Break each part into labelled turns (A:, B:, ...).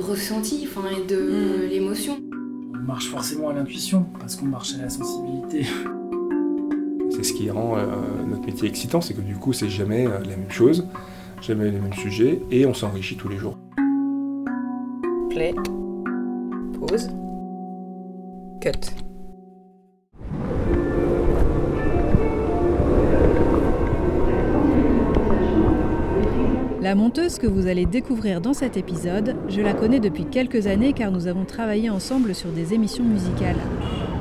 A: ressenti enfin, et de l'émotion.
B: On marche forcément à l'intuition parce qu'on marche à la sensibilité.
C: C'est ce qui rend euh, notre métier excitant, c'est que du coup, c'est jamais euh, la même chose, jamais les mêmes sujets, et on s'enrichit tous les jours.
D: Play, pause, cut. La monteuse que vous allez découvrir dans cet épisode, je la connais depuis quelques années car nous avons travaillé ensemble sur des émissions musicales.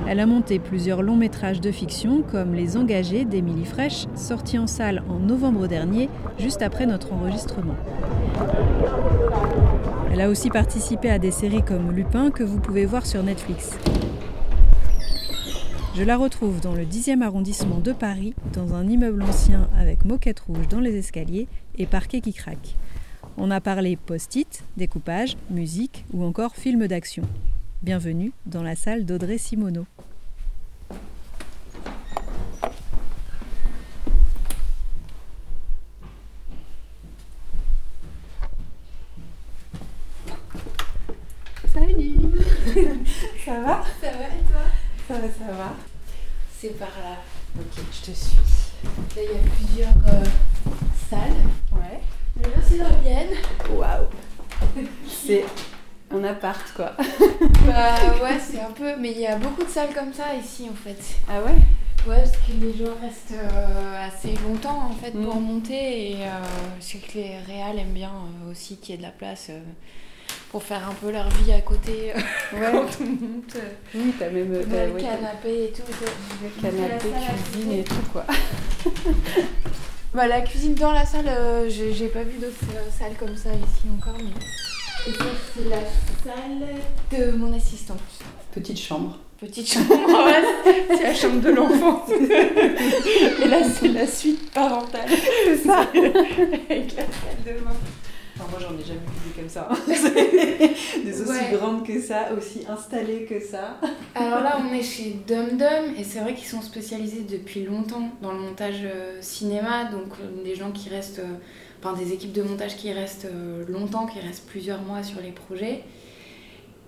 D: Elle a monté plusieurs longs métrages de fiction comme Les Engagés d'Émilie Fraîche, sorti en salle en novembre dernier, juste après notre enregistrement. Elle a aussi participé à des séries comme Lupin que vous pouvez voir sur Netflix. Je la retrouve dans le 10e arrondissement de Paris, dans un immeuble ancien avec moquette rouge dans les escaliers et parquet qui craque. On a parlé post-it, découpage, musique ou encore film d'action. Bienvenue dans la salle d'Audrey Simoneau.
A: Salut
E: Ça va?
A: Ça va
E: Ça va, ça va.
A: C'est par là.
E: Ok, je te suis.
A: Là il y a plusieurs euh, salles.
E: Ouais.
A: Merci de revienne.
E: Waouh C'est un appart, quoi.
A: Bah ouais c'est un peu... Mais il y a beaucoup de salles comme ça ici en fait.
E: Ah ouais?
A: Ouais parce que les gens restent euh, assez longtemps en fait pour
E: Mm.
A: monter et euh, je sais que les réals aiment bien euh, aussi qu'il y ait de la place pour faire un peu leur vie à côté euh,
E: Ouais.
A: quand on monte. euh,
E: Oui, t'as même
A: le
E: ouais,
A: canapé et tout. quoi.
E: le canapé, cuisine et tout, quoi.
A: Bah, la cuisine dans la salle, euh, j'ai pas vu d'autres euh, salles comme ça ici encore. Mais... Et ça, c'est la salle de mon assistante.
E: Petite chambre.
A: Petite chambre, ouais, c'est la chambre de l'enfant. Et là, c'est la suite parentale.
E: C'est ça
A: Avec la salle de bain.
E: Enfin, moi, j'en ai jamais vu comme ça. hein. des aussi
A: Ouais.
E: grandes que ça, aussi installées que ça.
A: Alors là, on est chez Dum Dum et c'est vrai qu'ils sont spécialisés depuis longtemps dans le montage euh, cinéma, donc euh, des gens qui restent, euh, enfin des équipes de montage qui restent euh, longtemps, qui restent plusieurs mois sur les projets.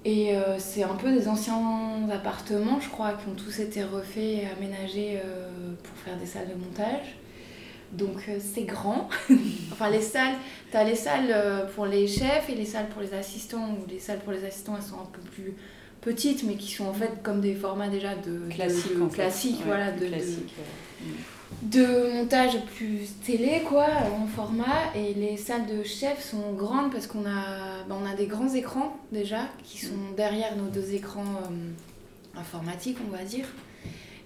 A: Et c'est un peu des anciens appartements, je crois, qui ont tous été refaits et aménagés pour faire des salles de montage. Donc euh, c'est grand. enfin les salles, t'as les salles euh, pour les chefs et les salles pour les assistants, ou les salles pour les assistants elles sont un peu plus petites mais qui sont en fait comme des formats déjà de
E: Classique,
A: de,
E: Ouais,
A: voilà, de, de-
E: classique.
A: de montage plus télé quoi en format et les salles de chefs sont grandes parce qu'on a bah, on a des grands écrans déjà qui sont derrière nos deux écrans euh, informatiques on va dire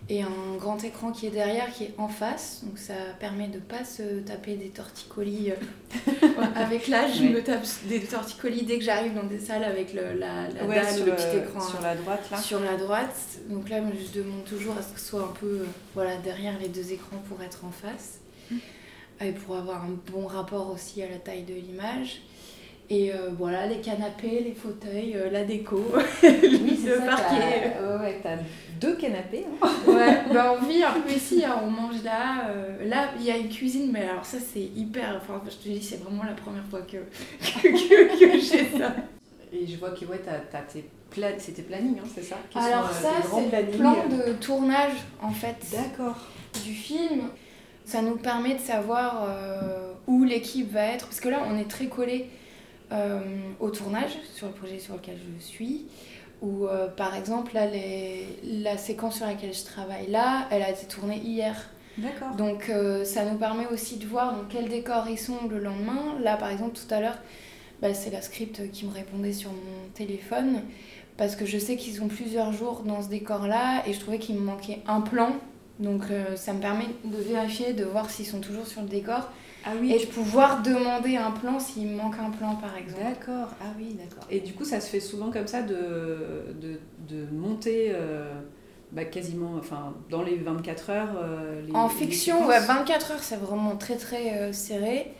A: et un grand écran qui est derrière qui est en face donc ça permet de pas se taper des torticolis euh, avec l'âge je me tape des torticolis dès que j'arrive dans des salles avec le, la, la
E: Ouais,
A: dalle
E: sur,
A: le petit écran
E: sur la droite, là.
A: sur la droite. Donc là, je demande toujours à ce que ce soit un peu euh, voilà, derrière les deux écrans pour être en face. Et pour avoir un bon rapport aussi à la taille de l'image. Et euh, voilà, les canapés, les fauteuils, euh, la déco, le parquet.
E: Ouais, t'as deux canapés. hein.
A: Ouais, bah on vit un peu ici, hein, on mange là. euh, là, il y a une cuisine, mais alors ça, c'est hyper. Enfin, je te dis, c'est vraiment la première fois que, que, que, que j'ai ça.
E: Et je vois que ouais, t'as, t'as tes pla... c'est tes plannings, hein, c'est ça? Sont,
A: Alors ça, c'est le plan de tournage, en fait.
E: D'accord.
A: du film. Ça nous permet de savoir où l'équipe va être, parce que là on est très collé euh, au tournage sur le projet sur lequel je suis. Ou euh, par exemple, là, les- la séquence sur laquelle je travaille là, elle a été tournée hier.
E: D'accord.
A: Donc euh, ça nous permet aussi de voir dans quel décor ils sont le lendemain. Là par exemple tout à l'heure, bah, c'est la script qui me répondait sur mon téléphone parce que je sais qu'ils ont plusieurs jours dans ce décor-là et je trouvais qu'il me manquait un plan. Donc euh, ça me permet de vérifier, de voir s'ils sont toujours sur le décor
E: Ah oui.
A: et de pouvoir demander un plan s'il manque un plan par exemple.
E: D'accord, ah oui, d'accord. Et du coup, ça se fait souvent comme ça de, de, de monter euh, bah, quasiment, enfin, dans les 24 heures. euh, les,
A: En fiction,
E: séquences.
A: ouais, 24 heures, c'est vraiment très très euh, serré.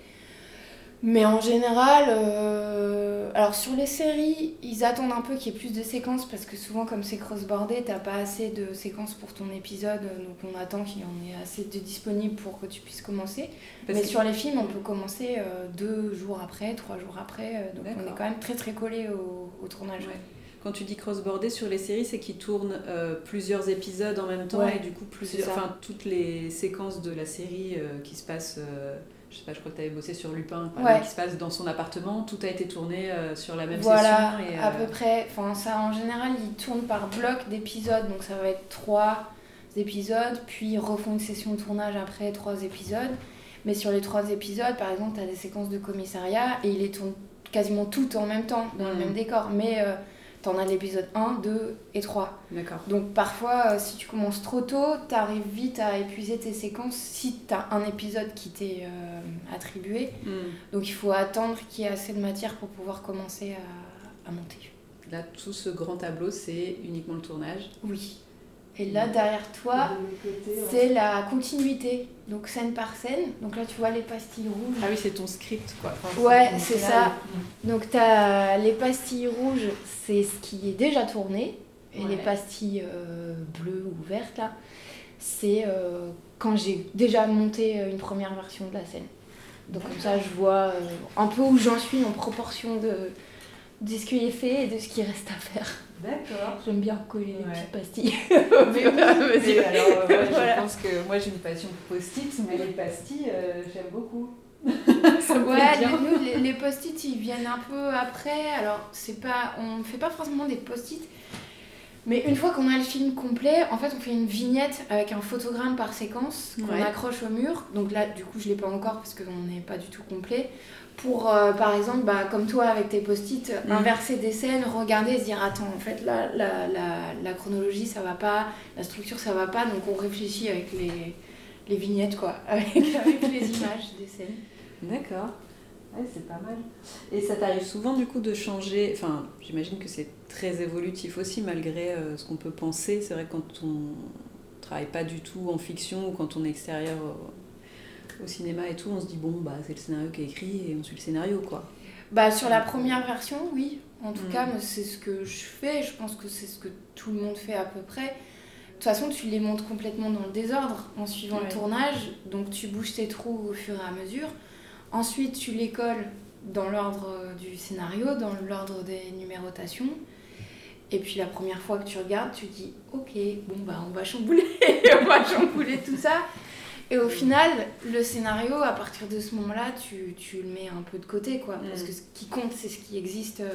A: Mais en général, euh, alors sur les séries, ils attendent un peu qu'il y ait plus de séquences parce que souvent, comme c'est cross-bordé, t'as pas assez de séquences pour ton épisode, donc on attend qu'il y en ait assez de disponibles pour que tu puisses commencer.
E: Parce
A: Mais
E: que-
A: sur les films, on peut commencer euh, deux jours après, trois jours après, euh, donc on est quand même très très collé au, au tournage.
E: Ouais. Quand tu dis cross-bordé sur les séries, c'est qu'ils tournent euh, plusieurs épisodes en même temps
A: Ouais,
E: et du coup plusieurs, enfin toutes les séquences de la série euh, qui se passent, je sais pas, je crois que tu avais bossé sur Lupin,
A: Ouais.
E: exemple, qui se passe dans son appartement, tout a été tourné euh, sur la même
A: Voilà,
E: session. et,
A: à
E: euh,
A: peu près. Enfin, ça, en général, ils tournent par bloc d'épisodes, donc ça va être trois épisodes, puis ils refont une session de tournage après trois épisodes. Mais sur les trois épisodes, par exemple, tu as des séquences de commissariat et ils les tournent quasiment toutes en même temps, dans le
E: Mhm.
A: même décor. Mais euh, tu en as l'épisode 1, 2 et 3.
E: D'accord.
A: Donc parfois, euh, si tu commences trop tôt, tu arrives vite à épuiser tes séquences si tu as un épisode qui t'est euh, attribué.
E: Hmm.
A: Donc il faut attendre qu'il y ait assez de matière pour pouvoir commencer à, à monter.
E: Là, tout ce grand tableau, c'est uniquement le tournage?
A: Oui. Et là, derrière toi, c'est la continuité. Donc scène par scène. Donc là, tu vois les pastilles rouges.
E: Ah oui, c'est ton script, quoi. Enfin,
A: Ouais, c'est ça. Donc tu as les pastilles rouges, c'est ce qui est déjà tourné. Et
E: Ouais.
A: les pastilles euh, bleues ou vertes, là, c'est euh, quand j'ai déjà monté euh, une première version de la scène. Donc comme ça, je vois euh, un peu où j'en suis en proportion de, de ce qui est fait et de ce qui reste à faire.
E: D'accord.
A: J'aime bien coller les
E: Ouais.
A: petites pastilles.
E: Mais, oui, mais alors, ouais,
A: Voilà.
E: je pense que moi j'ai une passion pour post-it, mais les pastilles, euh, j'aime beaucoup.
A: Ouais,
E: bien.
A: nous, les, les post-it, ils viennent un peu après. Alors, c'est pas, on fait pas forcément des post-it. Mais une fois qu'on a le film complet, en fait, on fait une vignette avec un photogramme par séquence qu'on
E: Ouais.
A: accroche au mur. Donc là, du coup, je l'ai pas encore parce qu'on n'est pas du tout complet. Pour, euh, par exemple, bah, comme toi avec tes post-it,
E: Mhm.
A: inverser des scènes, regarder et se dire Attends, en fait, là, la, la, la chronologie, ça va pas, la structure, ça va pas. Donc on réfléchit avec les, les vignettes, quoi, avec, avec les images des scènes.
E: D'accord. Ouais, c'est pas mal. Et ça t'arrive souvent du coup de changer, enfin j'imagine que c'est très évolutif aussi malgré euh, ce qu'on peut penser. C'est vrai que quand on travaille pas du tout en fiction ou quand on est extérieur au cinéma et tout, on se dit bon bah c'est le scénario qui est écrit et on suit le scénario quoi.
A: Bah sur la première version, oui. En tout
E: Mm.
A: cas, c'est ce que je fais. Je pense que c'est ce que tout le monde fait à peu près. De toute façon, tu les montes complètement dans le désordre en suivant
E: Ouais.
A: le tournage. Donc tu bouges tes trous au fur et à mesure. Ensuite, tu les colles dans l'ordre du scénario, dans l'ordre des numérotations. Et puis la première fois que tu regardes, tu dis ok, bon bah on va chambouler, on va chambouler tout ça. Et au final, le scénario, à partir de ce moment-là, tu, tu le mets un peu de côté, quoi. Parce
E: Mm.
A: que ce qui compte, c'est ce qui existe. euh,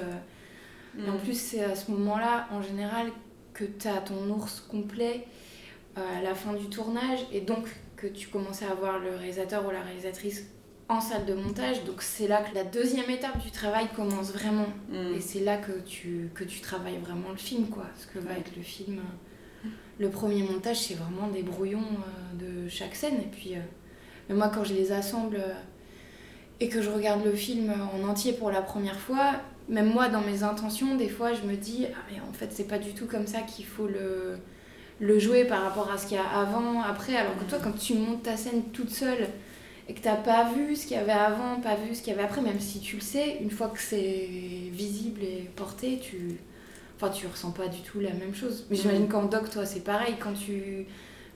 A: et en
E: Mm.
A: plus, c'est à ce moment-là, en général, que tu as ton ours complet euh, à la fin du tournage. Et donc, que tu commences à avoir le réalisateur ou la réalisatrice en salle de montage. Donc, c'est là que la deuxième étape du travail commence vraiment.
E: Mm.
A: Et c'est là que tu, que tu travailles vraiment le film, quoi. Ce que va être le film. Le premier montage, c'est vraiment des brouillons euh, de chaque scène. Et puis, euh, mais moi, quand je les assemble euh, et que je regarde le film en entier pour la première fois, même moi, dans mes intentions, des fois, je me dis, ah, mais en fait, c'est pas du tout comme ça qu'il faut le, le jouer par rapport à ce qu'il y a avant, après. Alors que toi, quand tu montes ta scène toute seule et que t'as pas vu ce qu'il y avait avant, pas vu ce qu'il y avait après, même si tu le sais, une fois que c'est visible et porté, tu. Enfin, tu ressens pas du tout la même chose. Mais j'imagine qu'en doc, toi, c'est pareil. Quand tu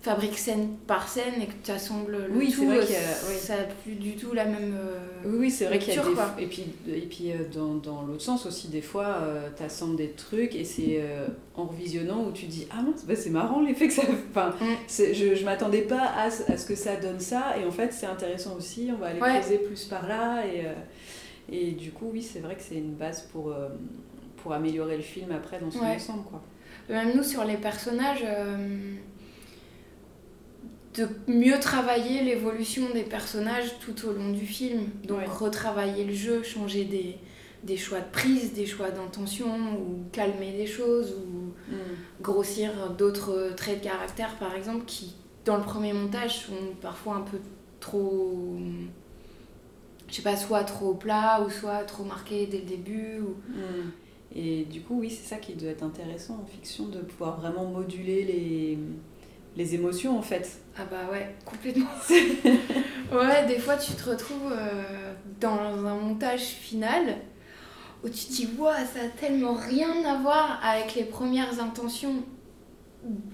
A: fabriques scène par scène et que tu assembles le
E: Oui,
A: tout,
E: vrai
A: euh,
E: a- oui.
A: ça a plus du tout la même. euh,
E: Oui, oui, c'est vrai qu'il y a des...
A: quoi.
E: Et puis, et puis euh, dans, dans l'autre sens aussi, des fois, tu assembles des trucs et c'est euh, en revisionnant où tu dis Ah mince, bah, c'est marrant l'effet que ça... Enfin,
A: Mm.
E: je je m'attendais pas à, ce- à ce que ça donne ça et en fait c'est intéressant aussi, on va aller
A: Ouais.
E: creuser plus par là et, euh, et du coup oui, c'est vrai que c'est une base pour, euh, pour améliorer le film après dans son
A: Ouais.
E: ensemble. Quoi.
A: Même nous, sur les personnages, euh, de mieux travailler l'évolution des personnages tout au long du film. Donc
E: Ouais.
A: retravailler le jeu, changer des, des choix de prise, des choix d'intention, ou calmer des choses, ou grossir d'autres traits de caractère, par exemple, qui, dans le premier montage, sont parfois un peu trop... Je sais pas, soit trop plats, ou soit trop marqués dès le début, ou...
E: Mm. Et du coup, oui, c'est ça qui doit être intéressant en fiction, de pouvoir vraiment moduler les, les émotions en fait.
A: Ah bah ouais, complètement. ouais, des fois tu te retrouves euh, dans un montage final où tu te dis, Ouah, ça a tellement rien à voir avec les premières intentions,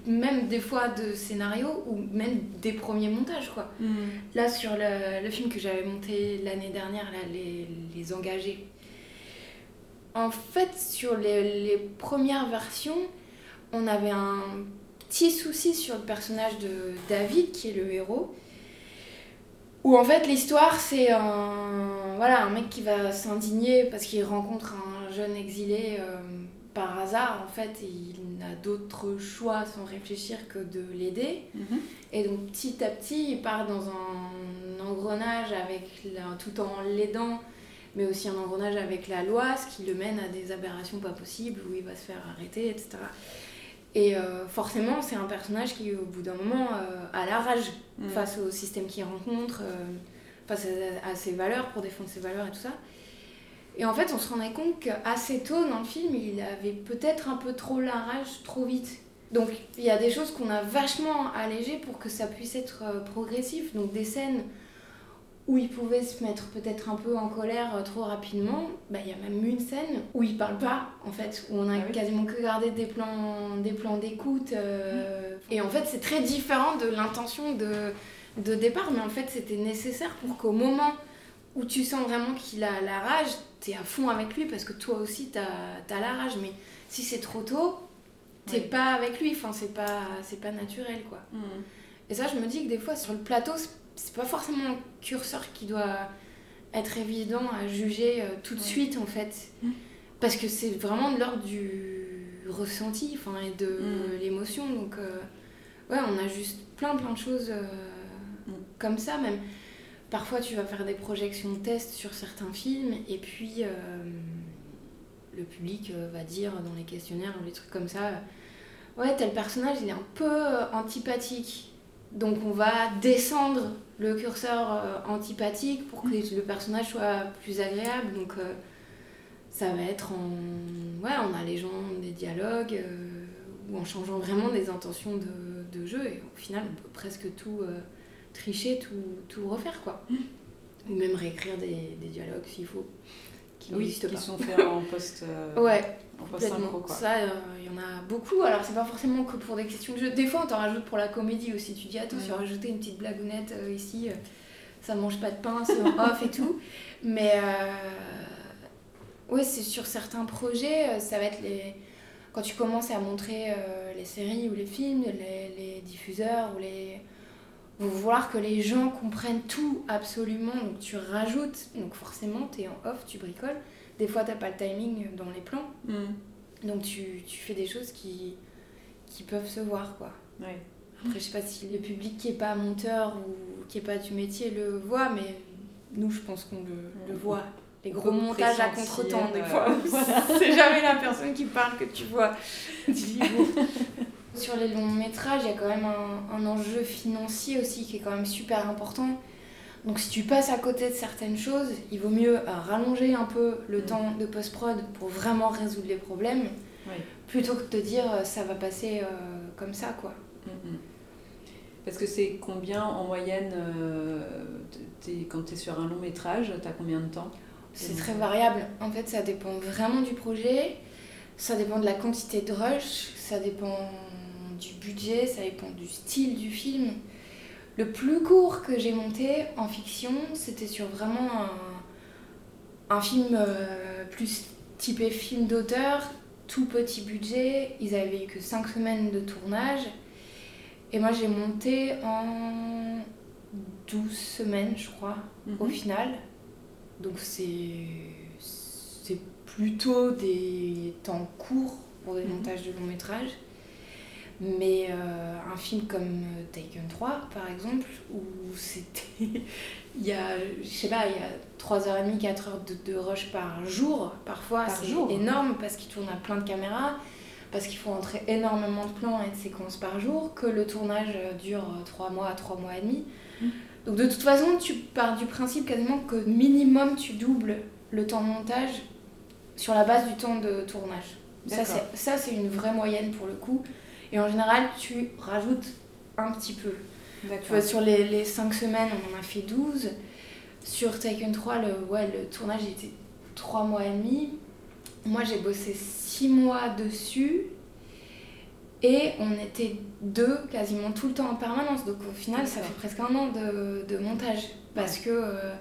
A: même des fois de scénario ou même des premiers montages quoi. Là, sur le, le film que j'avais monté l'année dernière, là, les, les Engagés, en fait, sur les, les premières versions, on avait un petit souci sur le personnage de David, qui est le héros, où en fait l'histoire c'est un, voilà, un mec qui va s'indigner parce qu'il rencontre un jeune exilé euh, par hasard, en fait, et il n'a d'autre choix sans réfléchir que de l'aider. Et donc petit à petit, il part dans un engrenage avec la- tout en l'aidant, mais aussi un engrenage avec la loi, ce qui le mène à des aberrations pas possibles, où il va se faire arrêter, etc. Et euh, forcément, c'est un personnage qui, au bout d'un moment, euh, a la rage face au système qu'il rencontre, euh, face à, à ses valeurs, pour défendre ses valeurs et tout ça. Et en fait, on se rendait compte qu'assez tôt dans le film, il avait peut-être un peu trop la rage, trop vite. Donc, il y a des choses qu'on a vachement allégées pour que ça puisse être progressif. Donc, des scènes où il pouvait se mettre peut-être un peu en colère euh, trop rapidement, bah, il y a même une scène où il parle pas, en fait, où on a
E: Ah oui.
A: quasiment que gardé des plans des plans d'écoute. euh, Et en fait, c'est très différent de l'intention de, de départ, mais en fait, c'était nécessaire pour qu'au moment où tu sens vraiment qu'il a la rage, t'es à fond avec lui parce que toi aussi t'as as la rage. Mais si c'est trop tôt, t'es pas avec lui, enfin, c'est pas, pas naturel quoi.
E: Mm.
A: Et ça, je me dis que des fois, sur le plateau, c'est- pas forcément un curseur qui doit être évident à juger euh, tout de
E: Ouais.
A: suite, en fait.
E: Mm.
A: Parce que c'est vraiment de l'ordre du ressenti, enfin, et de
E: Mm.
A: l'émotion. Donc, euh, ouais, on a juste plein, plein de choses euh,
E: Mm.
A: comme ça, même. Parfois, tu vas faire des projections tests sur certains films, et puis le public va dire dans les questionnaires ou les trucs comme ça Ouais, tel personnage, il est un peu antipathique. Donc on va descendre le curseur euh, antipathique pour que le personnage soit plus agréable. Donc euh, ça va être en, ouais, en allégeant des dialogues euh, ou en changeant vraiment des intentions de, de jeu. Et au final, on peut presque tout euh, tricher, tout, tout refaire quoi. Ou même réécrire des, des dialogues s'il faut. Qui
E: Oui,
A: n'existent
E: qui
A: pas.
E: sont faits en post, euh,
A: Ouais,
E: en post synchro
A: complètement.
E: quoi.
A: Ça, euh, il y en a beaucoup. Alors, c'est pas forcément que pour des questions de jeu. Des fois, on t'en rajoute pour la comédie aussi. Tu dis, attends,
E: Ouais.
A: tu vas rajouter une petite blagounette euh, ici. euh, ça mange pas de pain, c'est en off et tout. Mais, euh, ouais, c'est sur certains projets, euh, ça va être les. Quand tu commences à montrer euh, les séries ou les films, les, les diffuseurs ou les. Vont vouloir que les gens comprennent tout absolument, donc tu rajoutes, donc forcément t'es en off, tu bricoles. Des fois t'as pas le timing dans les plans,
E: Mm.
A: donc tu, tu fais des choses qui, qui peuvent se voir quoi.
E: Ouais.
A: Après je sais pas si le public qui est pas monteur ou qui est pas du métier le voit, mais nous je pense qu'on le, le voit. Les gros montages à contre-temps des fois. C'est jamais la personne qui parle que tu vois. Sur les longs métrages, il y a quand même un, un enjeu financier aussi qui est quand même super important. Donc si tu passes à côté de certaines choses, il vaut mieux euh, rallonger un peu le
E: Mm.
A: temps de post-prod pour vraiment résoudre les problèmes, plutôt que de te dire euh, ça va passer euh, comme ça quoi.
E: Mm, mm. Parce que c'est combien en moyenne, euh, quand tu es sur un long métrage, tu as combien de temps?
A: C'est très variable. En fait, ça dépend vraiment du projet, ça dépend de la quantité de rush, ça dépend du budget, ça dépend du style du film. Le plus court que j'ai monté en fiction, c'était sur vraiment un, un film euh, plus typé film d'auteur, tout petit budget. Ils avaient eu que 5 semaines de tournage. Et moi, j'ai monté en 12 semaines, je crois, au
E: Mhm.
A: final. Donc c'est c'est plutôt des temps courts pour des
E: Mhm.
A: montages de long métrage. Mais euh, un film comme euh, Taken 3, par exemple, où c'était. il y a, je sais pas, il y a 3h30, 4h de, de rush par jour, parfois.
E: Par
A: C'est énorme parce qu'ils tournent à plein de caméras, parce qu'il faut entrer énormément de plans et de séquences par jour, que le tournage euh, dure 3 mois, 3 mois et demi.
E: Mhm.
A: Donc de toute façon, tu pars du principe quasiment que minimum tu doubles le temps de montage sur la base du temps de tournage. Ça,
E: D'accord.
A: c'est- ça, c'est une vraie moyenne pour le coup. Et en général, tu rajoutes un petit peu. Tu vois, sur les, les 5 semaines, on en a fait 12. Sur Taken 3, le, ouais, le tournage était 3 mois et demi. Moi, j'ai bossé 6 mois dessus. Et on était deux quasiment tout le temps en permanence. Donc au final, ça fait presque un an de, de montage. Parce que euh,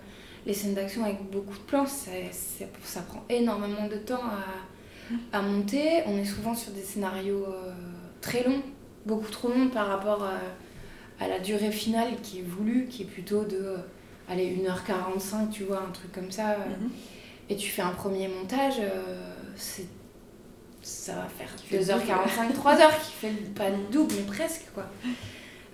A: les scènes d'action avec beaucoup de plans, ça, ça, ça prend énormément de temps à, à monter. On est souvent sur des scénarios euh, très longs, beaucoup trop longs par rapport à, à la durée finale qui est voulue, qui est plutôt de euh, allez, 1h45, tu vois, un truc comme ça. euh,
E: Mhm.
A: Et tu fais un premier montage, euh, c'est ça va faire
E: fait le
A: 2h45, 3h, qui fait pas le double, mais presque, quoi.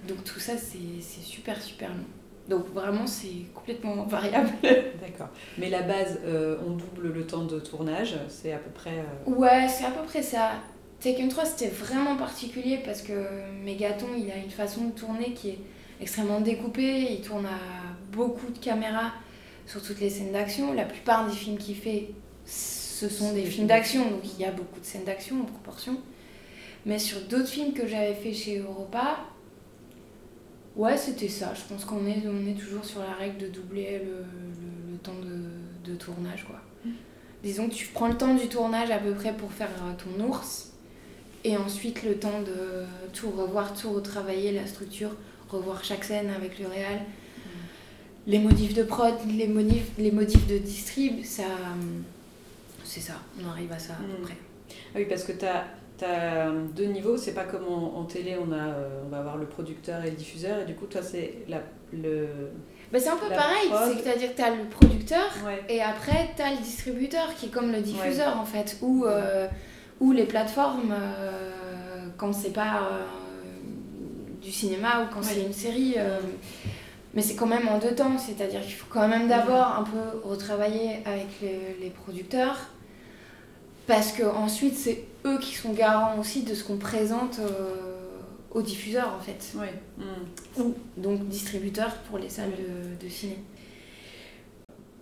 A: Donc tout ça, c'est c'est super, super long. Donc vraiment, c'est complètement variable.
E: D'accord. Mais la base, euh, on double le temps de tournage, c'est à peu près. euh,
A: Ouais, c'est à peu près ça. Taken 3, c'était vraiment particulier parce que Megaton, il a une façon de tourner qui est extrêmement découpée. Il tourne à beaucoup de caméras sur toutes les scènes d'action. La plupart des films qu'il fait, ce sont des films d'action, donc il y a beaucoup de scènes d'action en proportion. Mais sur d'autres films que j'avais fait chez Europa, ouais, c'était ça. Je pense qu'on est, on est toujours sur la règle de doubler le, le- le temps de, de tournage, quoi. Disons que tu prends le temps du tournage à peu près pour faire ton ours, et ensuite le temps de tout revoir, tout retravailler, la structure, revoir chaque scène avec le réal, les modifs de prod, les modifs, les modifs de distrib, ça, c'est ça, on arrive à ça à peu
E: Mm.
A: près.
E: Ah oui, parce que tu as, deux niveaux, c'est pas comme en, en télé, on, a, euh, on va avoir le producteur et le diffuseur, et du coup, toi, c'est la, le.
A: Bah, c'est un peu pareil, c'est-à-dire que tu as le producteur
E: Ouais.
A: et après tu as le distributeur qui est comme le diffuseur en fait, ou, euh, ou les plateformes euh, quand c'est pas euh, du cinéma ou quand
E: Ouais.
A: c'est une série. euh, mais c'est quand même en deux temps, c'est-à-dire qu'il faut quand même d'abord un peu retravailler avec les, les producteurs parce que ensuite c'est eux qui sont garants aussi de ce qu'on présente aux diffuseurs en fait ou donc distributeur pour les salles de, de ciné.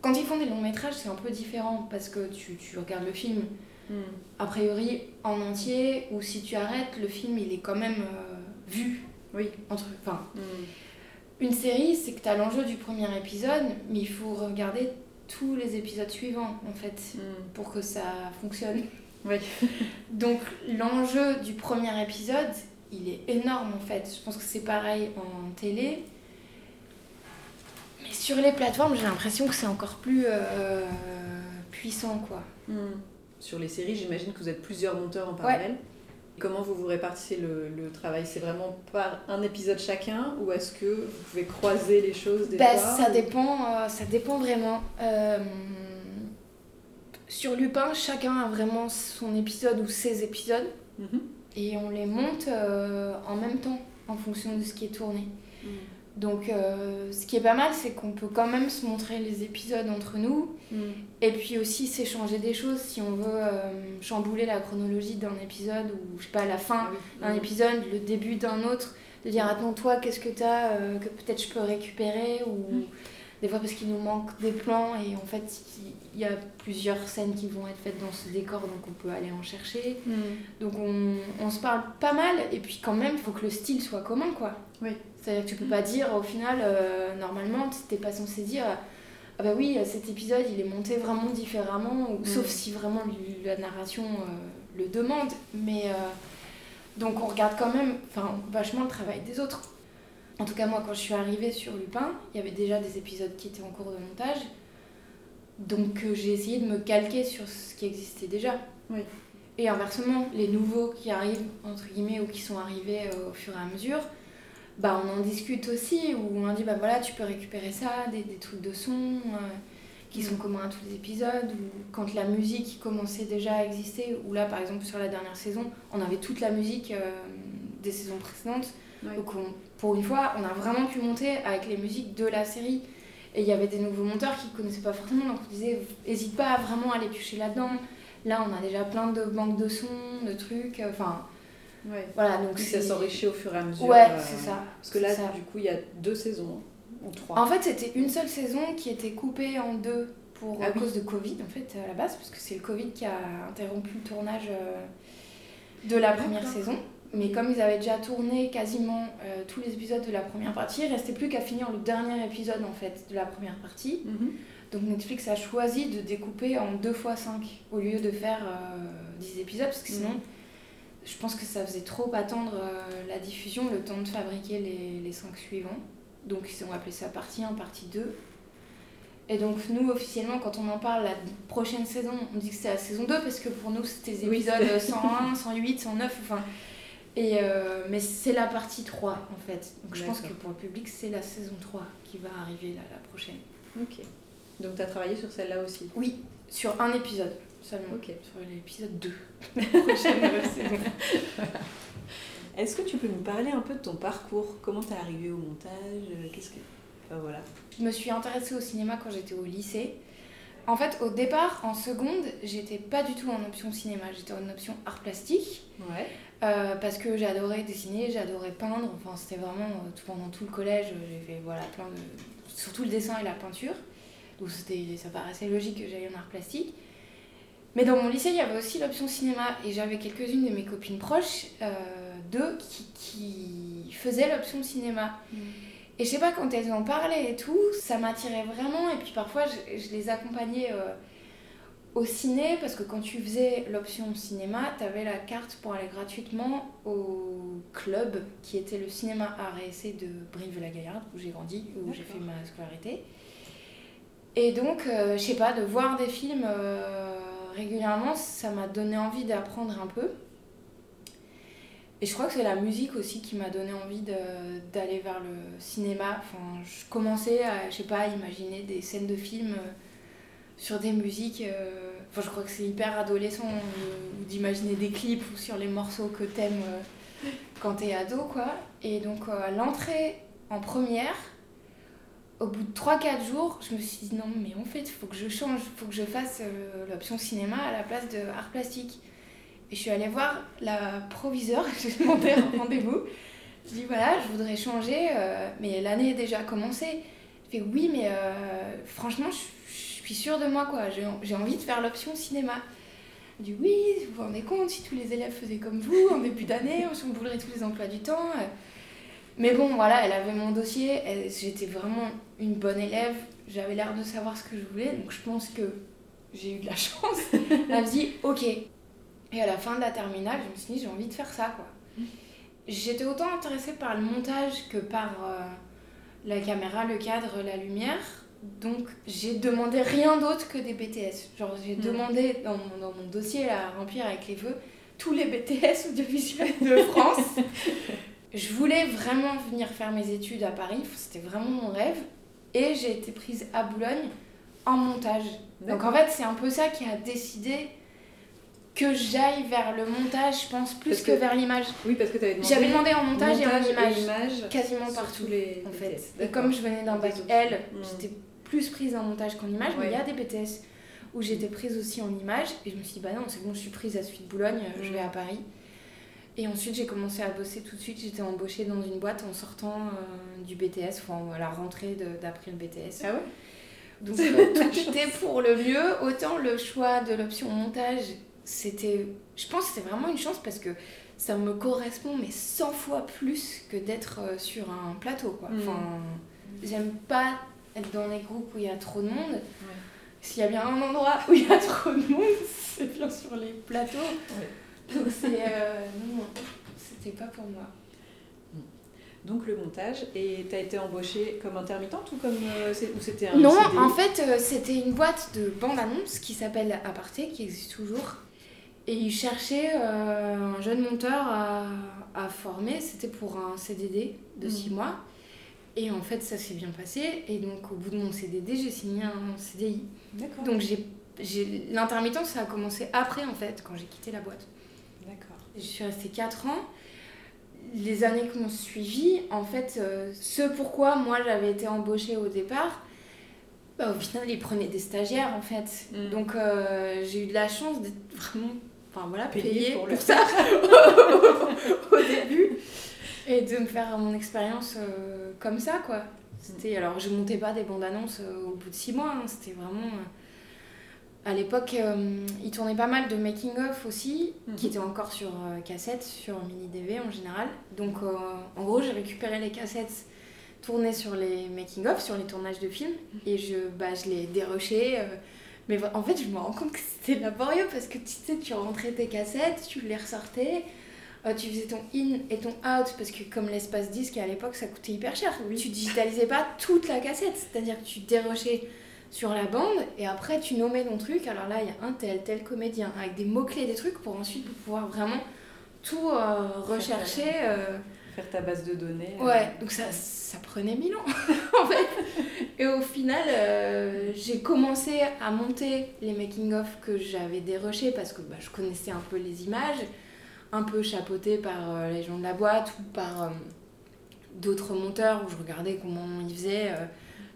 A: Quand ils font des longs métrages, c'est un peu différent parce que tu, tu regardes le film
E: Mm.
A: a priori en entier ou si tu arrêtes, le film il est quand même euh, vu.
E: Oui.
A: Entre, enfin,
E: Mm.
A: une série, c'est que tu as l'enjeu du premier épisode, mais il faut regarder tous les épisodes suivants en fait
E: Mm.
A: pour que ça fonctionne.
E: Oui.
A: Donc l'enjeu du premier épisode, il est énorme en fait. Je pense que c'est pareil en télé. Mais sur les plateformes, j'ai l'impression que c'est encore plus euh, puissant quoi.
E: Mm. Sur les séries, j'imagine que vous êtes plusieurs monteurs en parallèle. Comment vous vous répartissez le, le travail? C'est vraiment par un épisode chacun ou est-ce que vous pouvez croiser les choses des fois
A: ça
E: ou-
A: dépend, euh, ça dépend vraiment. Euh, sur Lupin, chacun a vraiment son épisode ou ses épisodes
E: Mhm.
A: et on les monte euh, en même temps en fonction de ce qui est tourné.
E: Mm.
A: Donc, euh, ce qui est pas mal, c'est qu'on peut quand même se montrer les épisodes entre nous
E: Mm.
A: et puis aussi s'échanger des choses si on veut euh, chambouler la chronologie d'un épisode ou je sais pas la fin
E: Ah
A: d'un
E: Mm.
A: épisode, le début d'un autre, de dire attends toi qu'est-ce que t'as euh, que peut-être je peux récupérer ou des fois parce qu'il nous manque des plans et en fait il y a plusieurs scènes qui vont être faites dans ce décor donc on peut aller en chercher.
E: Mm.
A: Donc on, on se parle pas mal et puis quand même il faut que le style soit commun quoi.
E: Oui.
A: C'est-à-dire que tu peux pas dire au final euh, normalement t'es pas censé dire ah bah oui cet épisode il est monté vraiment différemment ou,
E: Mm.
A: sauf si vraiment la narration euh, le demande mais euh, donc on regarde quand même vachement le travail des autres. En tout cas moi quand je suis arrivée sur Lupin il y avait déjà des épisodes qui étaient en cours de montage donc euh, j'ai essayé de me calquer sur ce qui existait déjà.
E: Oui.
A: Et inversement, les nouveaux qui arrivent, entre guillemets, ou qui sont arrivés au fur et à mesure, bah on en discute aussi, où on dit, bah voilà, tu peux récupérer ça, des, des trucs de son euh, qui sont communs à tous les épisodes, ou quand la musique commençait déjà à exister, ou là par exemple sur la dernière saison, on avait toute la musique euh, des saisons précédentes.
E: Ouais.
A: Donc on- pour une fois, on a vraiment pu monter avec les musiques de la série. Et il y avait des nouveaux monteurs qui ne connaissaient pas forcément, donc on disait, n'hésite pas à vraiment aller piocher là-dedans. Là, on a déjà plein de banques de sons, de trucs, euh, enfin,
E: Ouais.
A: voilà. Donc
E: ça s'enrichit au fur et à mesure.
A: Ouais,
E: euh,
A: c'est ça.
E: Parce que là,
A: ça.
E: du coup, il y a deux saisons, ou trois.
A: En fait, c'était une seule saison qui était coupée en deux pour
E: Ah
A: à
E: oui.
A: cause de Covid, en fait, à la base, parce que c'est le Covid qui a interrompu le tournage euh, de la première saison. Mais comme ils avaient déjà tourné quasiment euh, tous les épisodes de la première partie, il restait plus qu'à finir le dernier épisode en fait de la première partie.
E: Mhm.
A: Donc Netflix a choisi de découper en 2 x 5 au lieu de faire euh, 10 épisodes parce que sinon
E: Mhm.
A: Je pense que ça faisait trop attendre euh, la diffusion, le temps de fabriquer les, les 5 suivants. Donc ils ont appelé ça partie 1, partie 2. Et donc nous officiellement quand on en parle la prochaine saison, on dit que c'est la saison 2 parce que pour nous c'était les
E: Oui,
A: épisodes
E: c'est-
A: 101, 108, 109, enfin... Et euh, mais c'est la partie 3 en fait. Donc je pense que pour le public c'est la saison 3 qui va arriver là, la prochaine.
E: Ok. Donc tu as travaillé sur celle-là aussi?
A: Oui, sur un épisode seulement.
E: Ok.
A: Sur l'épisode 2. Prochaine euh, saison.
E: Est-ce que tu peux nous parler un peu de ton parcours? Comment t'es arrivé au montage? Qu'est-ce que. Enfin, voilà.
A: Je me suis intéressée au cinéma quand j'étais au lycée. En fait, au départ, en seconde, j'étais pas du tout en option cinéma, j'étais en option art plastique.
E: Ouais.
A: euh, parce que j'adorais dessiner, j'adorais peindre. Enfin, c'était vraiment euh, tout- pendant tout le collège, euh, j'ai fait voilà, plein de. Surtout le dessin et la peinture. Donc c'était, ça paraissait logique que j'aille en art plastique. Mais dans mon lycée, il y avait aussi l'option cinéma. Et j'avais quelques-unes de mes copines proches, euh, d'eux, qui, qui faisaient l'option cinéma. Et je sais pas, quand elles en parlaient et tout, ça m'attirait vraiment. Et puis parfois, je, je les accompagnais euh, au ciné, parce que quand tu faisais l'option cinéma, t'avais la carte pour aller gratuitement au club, qui était le cinéma essai de Brive-la-Gaillarde, où j'ai grandi, où j'ai fait ma scolarité. Et donc, euh, je sais pas, de voir des films euh, régulièrement, ça m'a donné envie d'apprendre un peu. Et je crois que c'est la musique aussi qui m'a donné envie d'aller vers le cinéma. Enfin, je commençais à, je sais pas, imaginer des scènes de films euh, sur des musiques. euh, Enfin, je crois que c'est hyper adolescent euh, d'imaginer des clips ou sur les morceaux que t'aimes quand t'es ado, quoi. Et donc, à l'entrée en première, au bout de 3-4 jours, je me suis dit non, mais en fait, il faut que je change, il faut que je fasse euh, l'option cinéma à la place de art plastique. Et je suis allée voir la proviseure, j'ai demandé un rendez-vous. Je dis voilà, je voudrais changer, euh, mais l'année est déjà commencée. Je fais oui, mais euh, franchement, je, suis sûre de moi, quoi. J'ai j'ai envie de faire l'option cinéma. Elle dit oui, vous vous rendez compte, si tous les élèves faisaient comme vous en début d'année, on chamboulerait tous les emplois du temps. Mais bon, voilà, elle avait mon dossier, j'étais vraiment une bonne élève, j'avais l'air de savoir ce que je voulais, donc je pense que j'ai eu de la chance. Elle me dit ok. Et à la fin de la terminale, je me suis dit j'ai envie de faire ça, quoi. J'étais autant intéressée par le montage que par euh, la caméra, le cadre, la lumière. Donc j'ai demandé rien d'autre que des BTS. Genre j'ai
E: Mm.
A: demandé dans mon, dans mon dossier à remplir avec les vœux tous les BTS audiovisuels de France. je voulais vraiment venir faire mes études à Paris, c'était vraiment mon rêve. Et j'ai été prise à Boulogne en montage. Donc en fait c'est un peu ça qui a décidé que j'aille vers le montage, je pense, plus que,
E: que-
A: vers l'image.
E: Oui, parce que tu avais demandé.
A: J'avais demandé en montage, et en image,
E: image
A: quasiment partout
E: les
A: en fait. Et comme je venais d'un bac. L,
E: Mm.
A: j'étais plus prise en montage qu'en image, mais il y a des BTS où j'étais prise aussi en image et je me suis dit bah non, c'est bon, je suis prise à Suite Boulogne, je
E: Mm.
A: vais à Paris. Et ensuite, j'ai commencé à bosser tout de suite. J'étais embauchée dans une boîte en sortant euh, du BTS, enfin à la rentrée d'après le BTS.
E: Ah ouais?
A: Donc euh, tout était pour le mieux. Autant le choix de l'option montage, c'était, je pense, que c'était vraiment une chance parce que ça me correspond mais 100 fois plus que d'être euh, sur un plateau quoi.
E: Mm.
A: Enfin, j'aime pas être dans les groupes où il y a trop de monde. S'il y a bien un endroit où il y a trop de monde, c'est bien sur les plateaux. Donc c'est euh, non, c'était pas pour moi.
E: Donc le montage, et tu as été embauchée comme intermittente ou comme euh, ou c'était un
A: Non, en fait, euh, c'était une boîte de bande-annonce qui s'appelle Aparté, qui existe toujours. Et ils cherchaient euh, un jeune monteur à, à former. C'était pour un CDD de 6
E: Mhm.
A: mois. Et en fait, ça s'est bien passé. Et donc, au bout de mon CDD, j'ai signé un CDI.
E: D'accord.
A: Donc, j'ai, j'ai... l'intermittence, ça a commencé après, en fait, quand j'ai quitté la boîte.
E: D'accord.
A: Je suis restée 4 ans. Les années qui m'ont suivi, en fait, euh, ce pourquoi moi j'avais été embauchée au départ, bah, au final, ils prenaient des stagiaires, en fait.
E: Mm.
A: Donc, euh, j'ai eu de la chance d'être vraiment enfin, voilà,
E: Payée
A: payée
E: pour
A: pour,
E: le
A: ça au début. Et de me faire mon expérience euh, comme ça, quoi. C'était, alors, je montais pas des bandes annonces au bout de 6 mois, hein. c'était vraiment. À l'époque, euh, ils tournaient pas mal de making-of aussi,
E: Mhm.
A: qui étaient encore sur euh, cassette, sur mini DV en général. Donc, euh, en gros, j'ai récupéré les cassettes tournées sur les making-of, sur les tournages de films, et je, bah, je les dérochais. mais en fait, je me rends compte que c'était laborieux parce que tu sais, tu rentrais tes cassettes, tu les ressortais, tu faisais ton in et ton out parce que comme l'espace disque à l'époque, ça coûtait hyper cher. Tu digitalisais pas toute la cassette, c'est-à-dire que tu dérochais sur la bande et après tu nommais ton truc. Alors là, il y a un tel, tel comédien avec des mots-clés, des trucs pour ensuite pouvoir vraiment tout euh, rechercher. euh,
E: Faire ta base de données. euh,
A: Ouais, donc ça, ça prenait mille ans en fait. Et au final, j'ai commencé à monter les making-of que j'avais dérochés parce que bah, je connaissais un peu les images, un peu chapeauté par les gens de la boîte ou par d'autres monteurs où je regardais comment ils faisaient.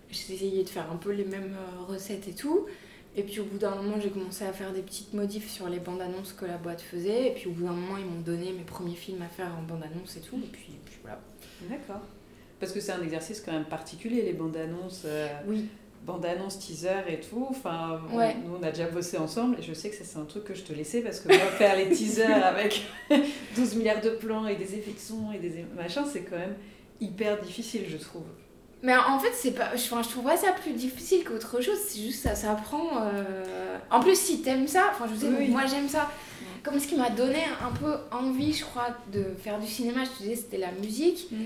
A: Euh, J'essayais de faire un peu les mêmes euh, recettes et tout. Et puis au bout d'un moment, j'ai commencé à faire des petites modifs sur les bandes annonces que la boîte faisait. Et puis au bout d'un moment, ils m'ont donné mes premiers films à faire en bande annonce et tout. Et puis, puis voilà.
E: D'accord. Parce que c'est un exercice quand même particulier, les bandes annonces. euh,
A: Oui.
E: Bandes annonces, teaser et tout. Enfin, on-
A: Ouais.
E: nous, on a déjà bossé ensemble et je sais que ça, c'est un truc que je te laissais parce que moi, faire les teasers avec 12 milliards de plans et des effets de son et des machins, c'est quand même hyper difficile, je trouve.
A: Mais en fait, c'est pas, je, je trouve pas ça plus difficile qu'autre chose. C'est juste ça, ça prend. euh, En plus, si t'aimes ça, enfin, je
E: Oui.
A: moi j'aime ça. Comme ce qui m'a donné un peu envie, je crois, de faire du cinéma, je te disais, c'était la musique.
E: Mm.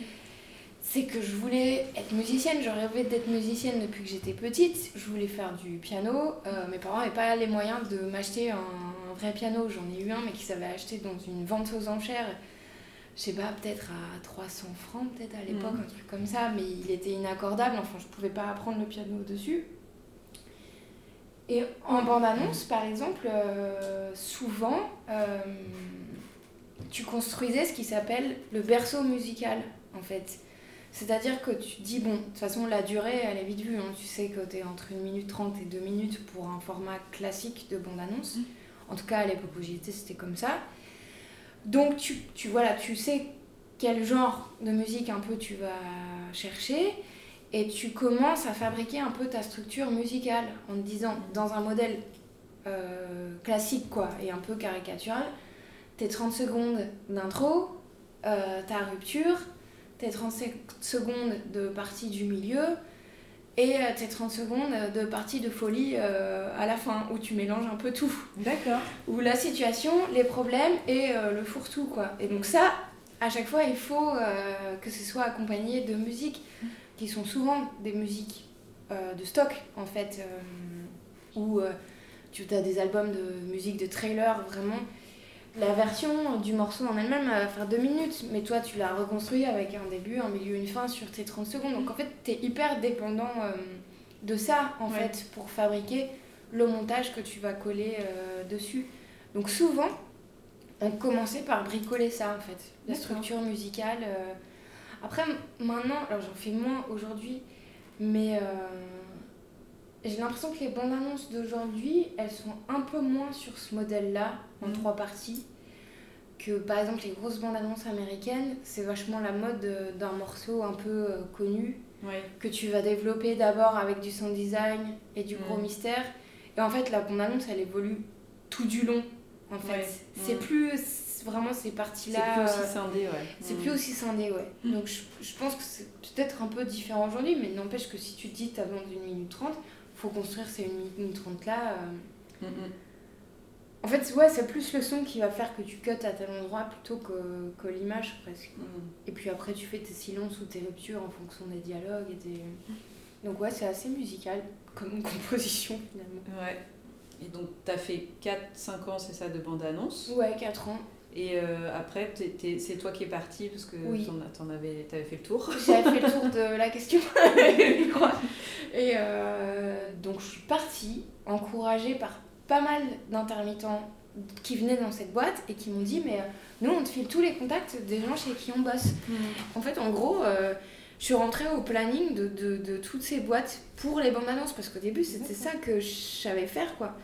A: C'est que je voulais être musicienne, je rêvais d'être musicienne depuis que j'étais petite. Je voulais faire du piano. Euh, mes parents n'avaient pas les moyens de m'acheter un, un vrai piano. J'en ai eu un, mais qui s'avait acheté dans une vente aux enchères. Je sais pas, peut-être à 300 francs, peut-être à l'époque,
E: Mhm.
A: un truc comme ça. Mais il était inaccordable. Enfin, je pouvais pas apprendre le piano dessus. Et en bande-annonce, par exemple, euh, souvent, euh, tu construisais ce qui s'appelle le berceau musical, en fait. C'est-à-dire que tu dis, bon, de toute façon, la durée, elle est vite vue. hein. Tu sais que tu es entre 1 minute 30 et 2 minutes pour un format classique de bande-annonce. En tout cas, à l'époque où j'y étais, c'était comme ça. Donc, tu, tu, voilà, tu sais quel genre de musique un peu tu vas chercher et tu commences à fabriquer un peu ta structure musicale en te disant, dans un modèle euh, classique, quoi, et un peu caricatural, tes 30 secondes d'intro, euh, ta rupture, tes 30 sec- secondes de partie du milieu et euh, tes 30 secondes de partie de folie euh, à la fin où tu mélanges un peu tout.
E: D'accord.
A: Où la situation, les problèmes et euh, le fourre-tout quoi. Et donc ça, à chaque fois, il faut euh, que ce soit accompagné de musiques qui sont souvent des musiques de stock en fait, où tu as des albums de musique de trailer vraiment. La version du morceau en elle-même elle va faire deux minutes, mais toi tu l'as reconstruit avec un début, un milieu, une fin sur tes 30 secondes. Donc en fait, tu es hyper dépendant euh, de ça en
E: Ouais.
A: fait pour fabriquer le montage que tu vas coller euh, dessus. Donc souvent, on commençait par bricoler ça en fait, la structure musicale. euh. Après, maintenant, alors j'en fais moins aujourd'hui, mais j'ai l'impression que les bandes annonces d'aujourd'hui, elles sont un peu moins sur ce modèle-là, en
E: Mhm.
A: trois parties. Que par exemple, les grosses bandes annonces américaines, c'est vachement la mode euh, d'un morceau un peu euh, connu que tu vas développer d'abord avec du sound design et du gros
E: Mm.
A: mystère. Et en fait, la bande-annonce, elle évolue tout du long. En fait,
E: Ouais.
A: c'est
E: Mm.
A: plus vraiment ces parties-là.
E: C'est plus
A: euh,
E: aussi scindé, ouais.
A: c'est
E: Mm.
A: plus aussi scindé, ouais. Donc je, je pense que c'est peut-être un peu différent aujourd'hui, mais n'empêche que si tu te dis t'as besoin d'une minute trente, faut construire ces 1 minute trente là. euh.
E: Mm, mm.
A: En fait, ouais, c'est plus le son qui va faire que tu cuts à tel endroit plutôt que, que l'image presque.
E: Mm.
A: Et puis après, tu fais tes silences ou tes ruptures en fonction des dialogues et des. Donc ouais, c'est assez musical comme composition finalement.
E: Ouais. Et donc, tu as fait 4-5 ans, c'est ça, de bande-annonce?
A: Ouais, 4 ans.
E: Et euh, après, c'est toi qui es parti parce que
A: Oui.
E: t'en, avais, t'avais fait le tour.
A: J'avais fait le tour de la question, je crois. Et euh, donc je suis partie, encouragée par pas mal d'intermittents qui venaient dans cette boîte et qui m'ont dit mais euh, nous on te file tous les contacts des gens chez qui on bosse. En fait en gros euh, je suis rentrée au planning de, de, de toutes ces boîtes pour les bandes annonces parce qu'au début c'était ça que je savais faire quoi.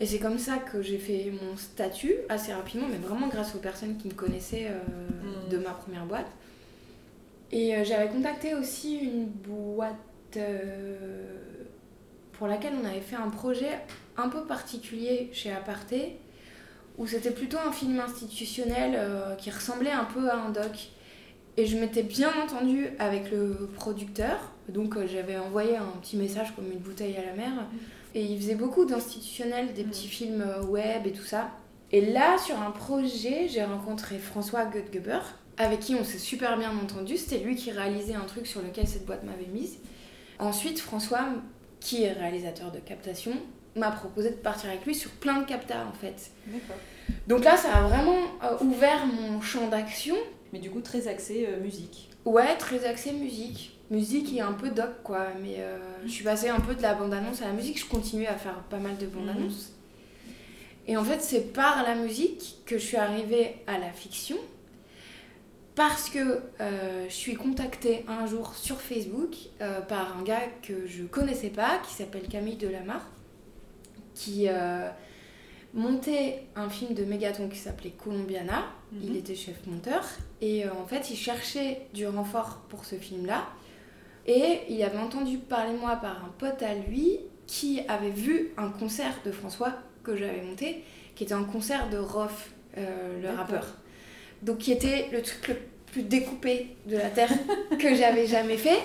A: Et c'est comme ça que j'ai fait mon statut assez rapidement, mais vraiment grâce aux personnes qui me connaissaient euh,
E: Mm.
A: de ma première boîte. Et euh, j'avais contacté aussi une boîte euh, pour laquelle on avait fait un projet un peu particulier chez Aparté, où c'était plutôt un film institutionnel qui ressemblait un peu à un doc. Et je m'étais bien entendue avec le producteur, donc euh, j'avais envoyé un petit message comme une bouteille à la mer. Et il faisait beaucoup d'institutionnels, des petits films euh, web et tout ça. Et là, sur un projet, j'ai rencontré François Göttgeber, avec qui on s'est super bien entendu. C'était lui qui réalisait un truc sur lequel cette boîte m'avait mise. Ensuite, François, qui est réalisateur de captation, m'a proposé de partir avec lui sur plein de captas en fait. Donc là, ça a vraiment euh, ouvert mon champ d'action.
E: Mais du coup, très axé euh, musique.
A: Ouais, très axé musique. Musique et un peu doc, quoi. Mais euh, je suis passée un peu de la bande-annonce à la musique. Je continue à faire pas mal de bandes-annonces. Et en fait, c'est par la musique que je suis arrivée à la fiction. Parce que euh, je suis contactée un jour sur Facebook par un gars que je connaissais pas, qui s'appelle Camille Delamarre, qui montait un film de Mégaton qui s'appelait Colombiana. Il était chef monteur. Et euh, en fait, il cherchait du renfort pour ce film-là. Et il avait entendu parler de moi par un pote à lui qui avait vu un concert de François que j'avais monté, qui était un concert de Rof, euh, le rappeur. Donc qui était le truc le plus découpé de la Terre que j'avais jamais fait,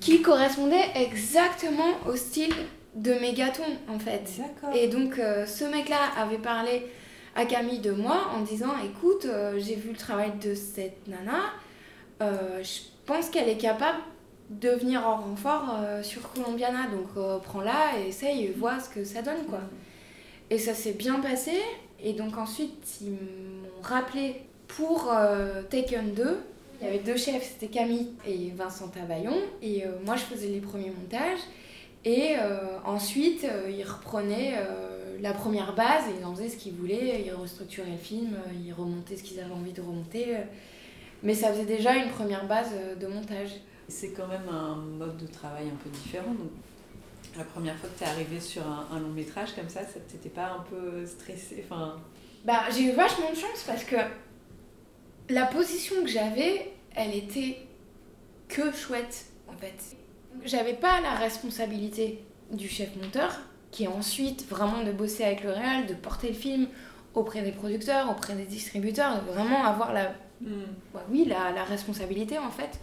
A: qui correspondait exactement au style de Mégaton en fait. Et donc euh, ce mec-là avait parlé à Camille de moi en disant écoute, euh, j'ai vu le travail de cette nana, euh, je pense qu'elle est capable de venir en renfort sur Colombiana, donc prends-la et essaye et vois ce que ça donne quoi. Et ça s'est bien passé, et donc ensuite ils m'ont rappelé pour Taken 2. Il y avait deux chefs, c'était Camille et Vincent Tabaillon, et moi je faisais les premiers montages. Et euh, ensuite, euh, ils reprenaient euh, la première base et ils en faisaient ce qu'ils voulaient. Ils restructuraient le film, ils remontaient ce qu'ils avaient envie de remonter. Mais ça faisait déjà une première base de montage.
E: C'est quand même un mode de travail un peu différent. Donc, la première fois que tu es arrivé sur un, un long métrage comme ça, ça t'était pas un peu stressé enfin...
A: Bah, j'ai eu vachement de chance parce que la position que j'avais, elle était que chouette en fait. J'avais pas la responsabilité du chef monteur qui est ensuite vraiment de bosser avec le réal, de porter le film auprès des producteurs, auprès des distributeurs, de vraiment avoir la, bah oui, la, la responsabilité en fait.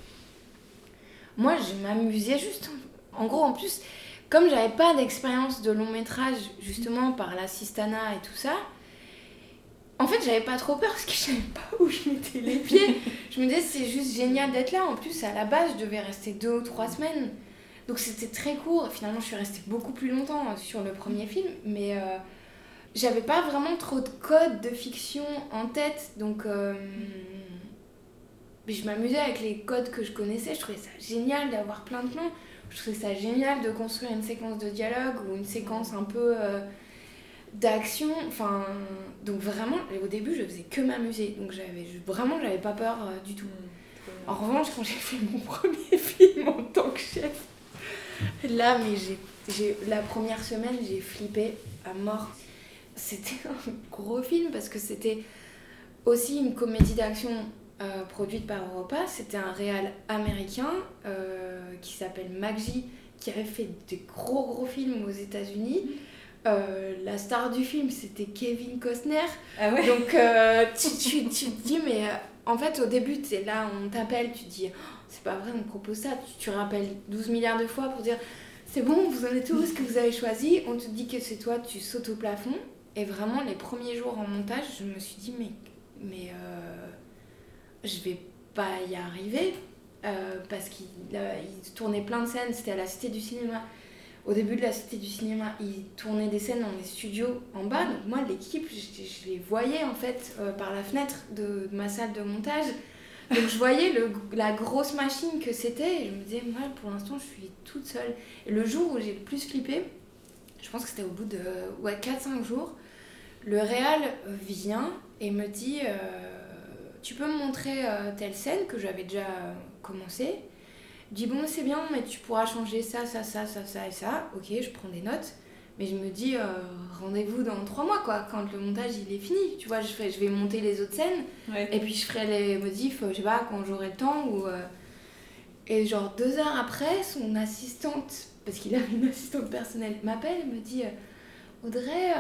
A: Moi, je m'amusais juste. En gros, en plus, comme j'avais pas d'expérience de long métrage, justement par l'assistana et tout ça, en fait, j'avais pas trop peur parce que je savais pas où je mettais les pieds. je me disais, c'est juste génial d'être là. En plus, à la base, je devais rester deux ou trois semaines. Donc c'était très court. Finalement, je suis restée beaucoup plus longtemps euh, sur le premier film. Mais euh, j'avais pas vraiment trop de codes de fiction en tête. Donc euh, mais je m'amusais avec les codes que je connaissais. Je trouvais ça génial d'avoir plein de plans. Je trouvais ça génial de construire une séquence de dialogue ou une séquence un peu euh, d'action. Enfin, donc vraiment, au début, je faisais que m'amuser. Donc j'avais je- vraiment, j'avais pas peur du tout. En revanche, quand j'ai fait mon premier film en tant que chef, là, mais j'ai, la première semaine, j'ai flippé à mort. C'était un gros film parce que c'était aussi une comédie d'action euh, produite par Europa. C'était un réal américain euh, qui s'appelle Maggi, qui avait fait des gros gros films aux États-Unis. Euh, la star du film, c'était Kevin Costner.
E: Ah ouais
A: Donc tu, tu, tu te dis, mais en fait, au début, tu es là, on t'appelle, tu te dis, c'est pas vrai, on propose ça. Tu, tu rappelles 12 milliards de fois pour dire, c'est bon, vous en êtes où, ce que vous avez choisi. On te dit que c'est toi, tu sautes au plafond. Et vraiment, les premiers jours en montage, je me suis dit, mais, mais euh, je vais pas y arriver. euh, parce qu'il il tournait plein de scènes, c'était à la Cité du Cinéma. au début de la Cité du Cinéma, ils tournaient des scènes dans des studios en bas. Donc moi, l'équipe, je, les voyais en fait euh, par la fenêtre de ma salle de montage. Donc je voyais le, la grosse machine que c'était et je me disais, moi pour l'instant je suis toute seule. Et le jour où j'ai le plus flippé, je pense que c'était au bout de ouais, 4-5 jours, le réal vient et me dit, euh, tu peux me montrer euh, telle scène que j'avais déjà commencé. Je dis, bon c'est bien, mais tu pourras changer ça, ça, ça, ça, ça et ça. Ok, je prends des notes. Mais je me dis, euh, rendez-vous dans trois mois, quoi, quand le montage il est fini. Tu vois, je, je vais monter les autres scènes,
E: Ouais.
A: et puis je ferai les modifs, euh, je sais pas, quand j'aurai le temps. Ou, euh, Et genre deux heures après, son assistante, parce qu'il avait une assistante personnelle, m'appelle et me dit, euh, Audrey,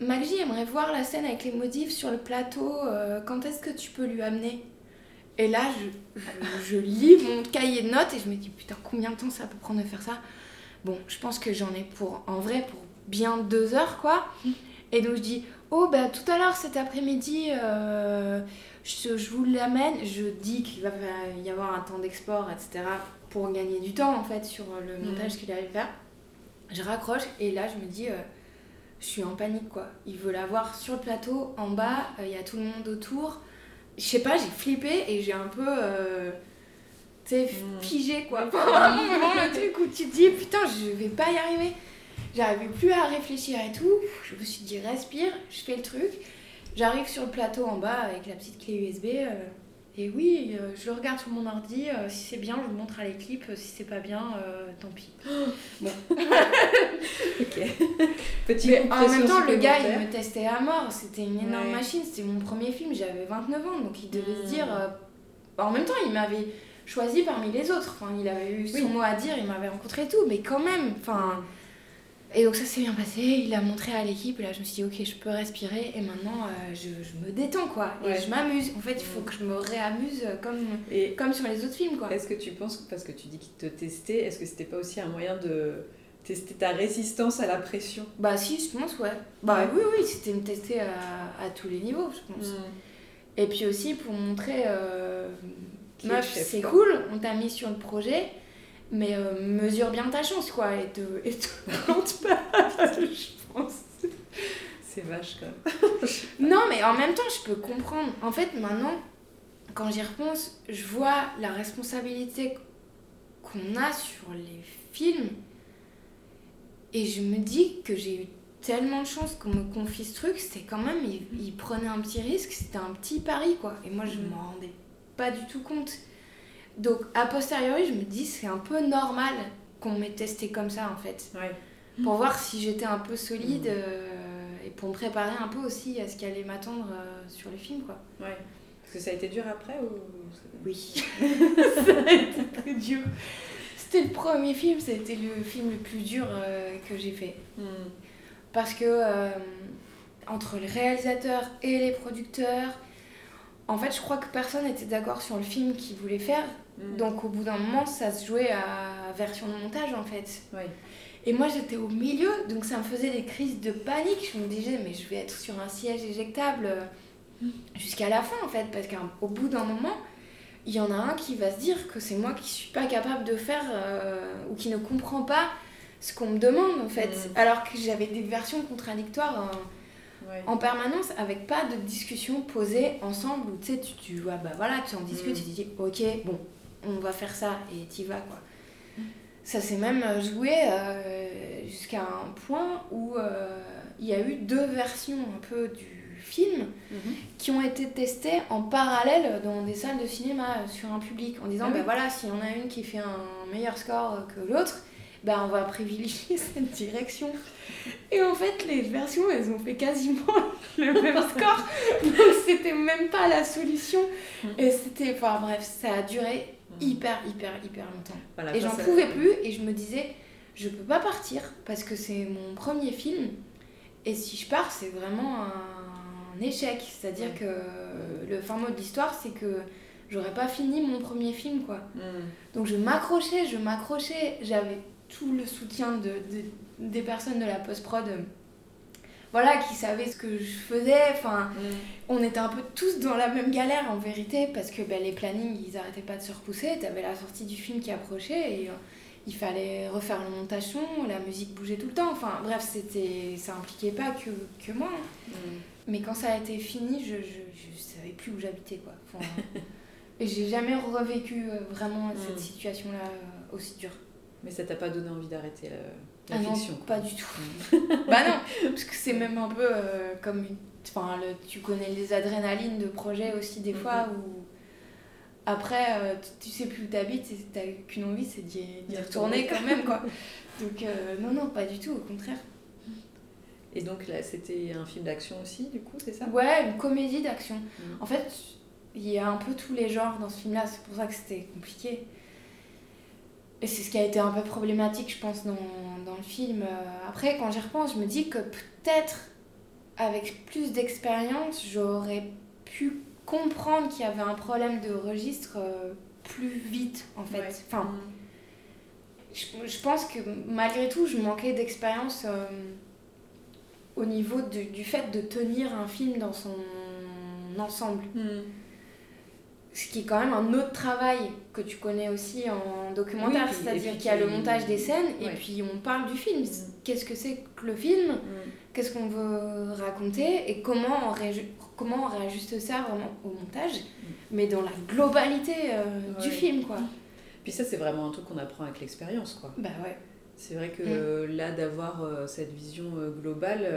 A: Maggie aimerait voir la scène avec les modifs sur le plateau, quand est-ce que tu peux lui amener? Et là, je, je, je lis mon cahier de notes et je me dis, putain, combien de temps ça peut prendre de faire ça? Bon, je pense que j'en ai pour, en vrai, pour bien deux heures, quoi. Et donc je dis, oh, bah tout à l'heure, cet après-midi, euh, je, je vous l'amène. Je dis qu'il va y avoir un temps d'export, etc. pour gagner du temps, en fait, sur le
E: Mhm.
A: montage qu'il allait faire. Je raccroche et là, je me dis, euh, je suis en panique, quoi. Il veut la voir sur le plateau, en bas, euh, il y a tout le monde autour. Je sais pas, j'ai flippé et j'ai un peu... tu sais,
E: Mhm.
A: figé quoi. Vraiment le truc où tu te dis putain, je vais pas y arriver. J'arrivais plus à réfléchir et tout. Je me suis dit respire, je fais le truc. J'arrive sur le plateau en bas avec la petite clé USB. euh, et oui, euh, je le regarde sur mon ordi. euh, si c'est bien, je le montre à l'équipe. Si c'est pas bien, euh, tant pis.
E: Ok. Petit
A: Mais en même temps, le gars, il me testait à mort. C'était une énorme
E: Ouais.
A: machine. C'était mon premier film. J'avais 29 ans. Donc il devait
E: Mm.
A: se dire. euh, En même temps, il m'avait choisi parmi les autres. Enfin, il avait eu son
E: Oui.
A: mot à dire. Il m'avait rencontré et tout. Mais quand même. Enfin. Et donc ça s'est bien passé. Il a montré à l'équipe. Et là, je me suis dit, ok, je peux respirer. Et maintenant, euh, je, je me détends, quoi.
E: Ouais.
A: Et je m'amuse. En fait, il faut que je me réamuse euh, comme,
E: Et
A: comme sur les autres films, quoi.
E: est-ce que tu penses, parce que tu dis qu'il te testait, est-ce que c'était pas aussi un moyen de tester ta résistance à la pression?
A: Bah si, je pense, ouais. Bah oui, oui, c'était me tester à, à tous les niveaux, je pense. Et puis aussi pour montrer, euh, meuf, c'est cool, on t'a mis sur le projet, mais euh, mesure bien ta chance, quoi, et te, et te plante pas, je pense.
E: C'est vache quand même.
A: Non, mais en même temps, je peux comprendre. En fait, maintenant, quand j'y repense, je vois la responsabilité qu'on a sur les films, et je me dis que j'ai eu tellement de chance qu'on me confie ce truc, c'était quand même, il, il prenait un petit risque, c'était un petit pari, quoi. Et moi, je m'en rendais pas du tout compte. Donc, a posteriori, je me dis, c'est un peu normal qu'on m'ait testé comme ça, en fait.
E: Ouais.
A: Pour voir si j'étais un peu solide
E: Mhm.
A: euh, et pour me préparer un peu aussi à ce qui allait m'attendre euh, sur les films, quoi.
E: Ouais. Parce que ça a été dur après ou
A: Oui. ça a été très dur. C'était le premier film, c'était le film le plus dur euh, que j'ai fait.
E: Hmm.
A: Parce que entre les réalisateurs et les producteurs, en fait, je crois que personne n'était d'accord sur le film qu'ils voulaient faire.
E: Hmm.
A: Donc au bout d'un moment, ça se jouait à version de montage en fait. Et moi j'étais au milieu, donc ça me faisait des crises de panique. Je me disais, mais je vais être sur un siège éjectable euh, jusqu'à la fin en fait, parce qu'au bout d'un moment, il y en a un qui va se dire que c'est moi qui suis pas capable de faire euh, ou qui ne comprend pas ce qu'on me demande en fait.
E: Mm.
A: Alors que j'avais des versions contradictoires euh,
E: Ouais.
A: en permanence avec pas de discussion posée ensemble où tu sais, tu, vois, bah voilà, tu en discutes,
E: Mm.
A: tu te dis, ok, bon, on va faire ça et t'y vas quoi. Ça s'est même euh, joué euh, jusqu'à un point où euh, il y a eu deux versions un peu du film
E: Mhm.
A: qui ont été testées en parallèle dans des salles de cinéma sur un public en disant
E: Ah oui.
A: bah voilà si on a une qui fait un meilleur score que l'autre ben on va privilégier cette direction. Et en fait les versions elles ont fait quasiment le même score. Donc c'était même pas la solution. Et c'était enfin bref ça a duré hyper hyper hyper longtemps.
E: Voilà,
A: et j'en pouvais plus et je me disais je peux pas partir parce que c'est mon premier film. Et si je pars c'est vraiment un échec. C'est à dire
E: Ouais.
A: que le fin mot de l'histoire c'est que j'aurais pas fini mon premier film quoi. Donc je m'accrochais je m'accrochais. J'avais tout le soutien de, de- des personnes de la post-prod euh, voilà qui savaient ce que je faisais enfin
E: Hmm.
A: on était un peu tous dans la même galère en vérité parce que ben, les plannings ils arrêtaient pas de se repousser t'avais la sortie du film qui approchait et euh, il fallait refaire le montage son, la musique bougeait tout le temps. Enfin bref, c'était, ça impliquait pas que, que moi. hein.
E: Mm.
A: Mais quand ça a été fini, je, je, je savais plus où j'habitais quoi. Enfin, et j'ai jamais revécu euh, vraiment cette
E: Mm.
A: situation-là euh, aussi dure.
E: Mais ça t'a pas donné envie d'arrêter la, la
A: Ah non,
E: fiction quoi.
A: pas du tout. bah non, parce que c'est même un peu euh, comme une... Enfin, le- tu connais les adrénalines de projet aussi des fois où après euh, tu, sais plus où t'habites et t'as qu'une envie c'est d'y retourner
E: retourner.
A: quand même quoi. Donc euh, non non pas du tout au contraire.
E: Et donc là, c'était un film d'action aussi, du coup, c'est ça?
A: Ouais une comédie d'action.
E: Mm.
A: En fait il y a un peu tous les genres dans ce film là c'est pour ça que c'était compliqué. Et c'est ce qui a été un peu problématique, je pense, dans, dans le film. Euh, Après, quand j'y repense, je me dis que peut-être, avec plus d'expérience, j'aurais pu comprendre qu'il y avait un problème de registre euh, plus vite, en fait.
E: Ouais.
A: Enfin, je, je pense que malgré tout, je manquais d'expérience euh, au niveau de- du fait de tenir un film dans son ensemble.
E: Mm.
A: Ce qui est quand même un autre travail que tu connais aussi en documentaire,
E: Oui,
A: c'est-à-dire qu'il y a le montage des scènes et puis on parle du film.
E: Mm.
A: Qu'est-ce que c'est que le film
E: Mm.
A: Qu'est-ce qu'on veut raconter et comment on, réju- comment on réajuste ça vraiment au montage, mais dans la globalité euh, du
E: Mm.
A: Film quoi.
E: Puis ça, c'est vraiment un truc qu'on apprend avec l'expérience, quoi.
A: Bah ouais.
E: C'est vrai que
A: Mm.
E: là, d'avoir euh, cette vision euh, globale,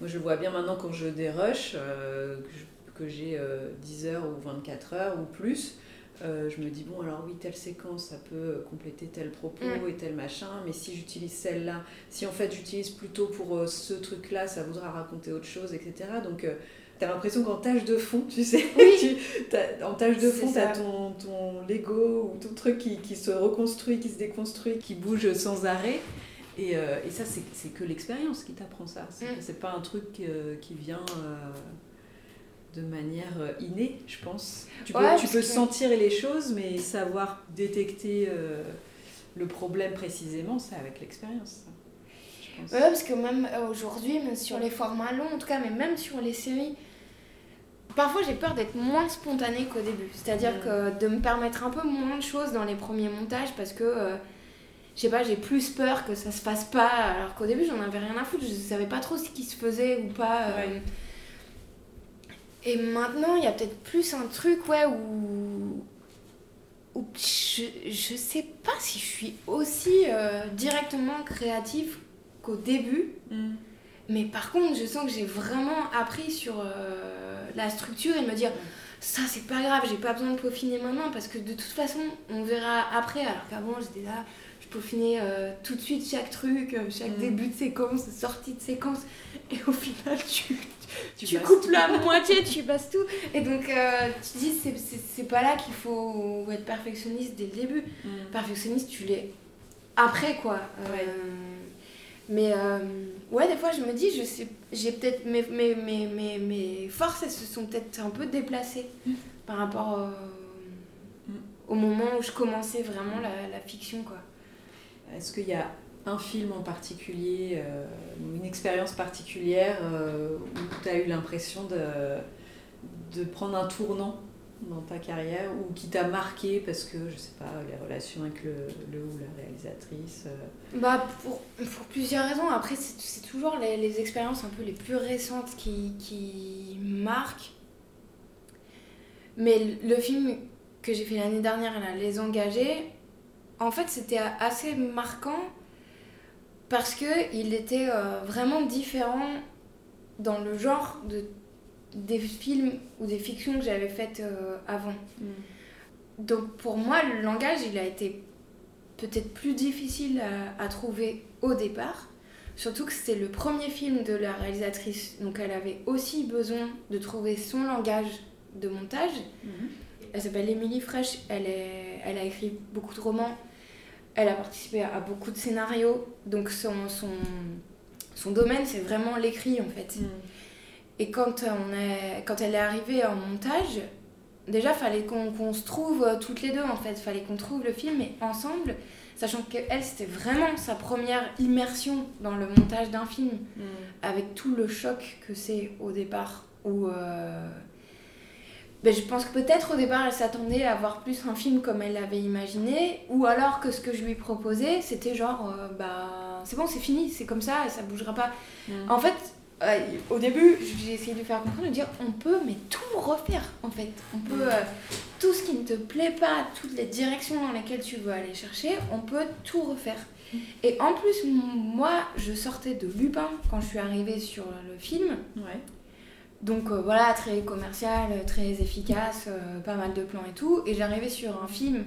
E: moi je le vois bien maintenant quand je dérush, que je- que j'ai euh, 10 heures ou 24 heures ou plus, euh, je me dis, bon, alors oui, telle séquence, ça peut compléter tel propos
A: Mm.
E: et tel machin, mais si j'utilise celle-là, si en fait j'utilise plutôt pour euh, ce truc-là, ça voudra raconter autre chose, etc. Donc, euh, T'as l'impression qu'en tâche de fond, tu sais, tu- en tâche de fond, t'as ton, ton Lego ou ton truc qui, qui se reconstruit, qui se déconstruit, qui bouge sans arrêt. Et, euh, et ça, c'est que l'expérience qui t'apprend ça. C'est
A: Mm.
E: c'est pas un truc euh, qui vient euh, de manière euh, innée, je pense. Tu peux,
A: Ouais,
E: tu
A: parce
E: peux
A: que-
E: sentir les choses, mais savoir détecter euh, le problème précisément, c'est avec l'expérience.
A: Ouais, parce que même euh, aujourd'hui, même sur les formats longs, en tout cas, mais même sur les séries, parfois j'ai peur d'être moins spontanée qu'au début. C'est-à-dire que de me permettre un peu moins de choses dans les premiers montages parce que, euh, je sais pas, j'ai plus peur que ça se fasse pas. Alors qu'au début, j'en avais rien à foutre, je savais pas trop ce qui se faisait ou pas. euh.
E: Ouais.
A: Et maintenant, il y a peut-être plus un truc, ouais, où. où je, je sais pas si je suis aussi euh, directement créative qu'au début.
E: Mm.
A: Mais par contre, je sens que j'ai vraiment appris sur euh, la structure et me dire ça c'est pas grave, j'ai pas besoin de peaufiner maintenant parce que de toute façon on verra après. Alors qu'avant j'étais là, je peaufinais euh, tout de suite chaque truc, chaque
E: Mm.
A: début de séquence, sortie de séquence et au final tu,
E: Tu
A: coupes
E: tout.
A: la moitié, tu passes tout. Et donc euh, tu dis c'est- pas là qu'il faut être perfectionniste dès le début
E: Mm.
A: perfectionniste, tu l'es après quoi. Euh,
E: Ouais.
A: Mais euh, ouais, des fois je me dis, je sais, j'ai peut-être mes, mes, mes, mes, mes forces, elles se sont peut-être un peu déplacées par rapport au,
E: Mm.
A: au moment où je commençais vraiment la, la fiction quoi.
E: Est-ce qu'il y a un film en particulier, euh, une expérience particulière euh, où tu as eu l'impression de, de prendre un tournant dans ta carrière ou qui t'a marqué parce que, je sais pas, les relations avec le, le ou la réalisatrice euh,
A: Bah pour, pour plusieurs raisons. Après, c'est c'est toujours les, les expériences un peu les plus récentes qui, qui marquent. Mais le le film que j'ai fait l'année dernière, là, Les Engagés, en fait, c'était assez marquant parce que il était euh, vraiment différent dans le genre de, des films ou des fictions que j'avais faites euh, avant. Donc pour moi, le langage, il a été peut-être plus difficile à, à trouver au départ. Surtout que c'était le premier film de la réalisatrice, donc elle avait aussi besoin de trouver son langage de montage. Elle s'appelle Émilie Fresh, elle, est, elle a écrit beaucoup de romans, elle a participé à, à beaucoup de scénarios, donc son, son, son domaine c'est vraiment l'écrit en fait. Et quand, on est, quand elle est arrivée en montage, déjà fallait qu'on se trouve euh, toutes les deux en fait, fallait qu'on trouve le film et ensemble, sachant que elle c'était vraiment sa première immersion dans le montage d'un film, avec tout le choc que c'est au départ où euh, ben, je pense que peut-être au départ elle s'attendait à voir plus un film comme elle l'avait imaginé, ou alors que ce que je lui proposais c'était genre euh, bah c'est bon c'est fini, c'est comme ça ça bougera pas.
E: Mm.
A: En fait, euh, au début j'ai essayé de lui faire comprendre, de dire on peut mais tout refaire en fait. On peut euh, tout ce qui ne te plaît pas, toutes les directions dans lesquelles tu veux aller chercher, on peut tout refaire. Et en plus, moi, je sortais de Lupin quand je suis arrivée sur le film.
E: Ouais.
A: Donc euh, voilà, très commercial, très efficace, euh, pas mal de plans et tout. Et j'arrivais sur un film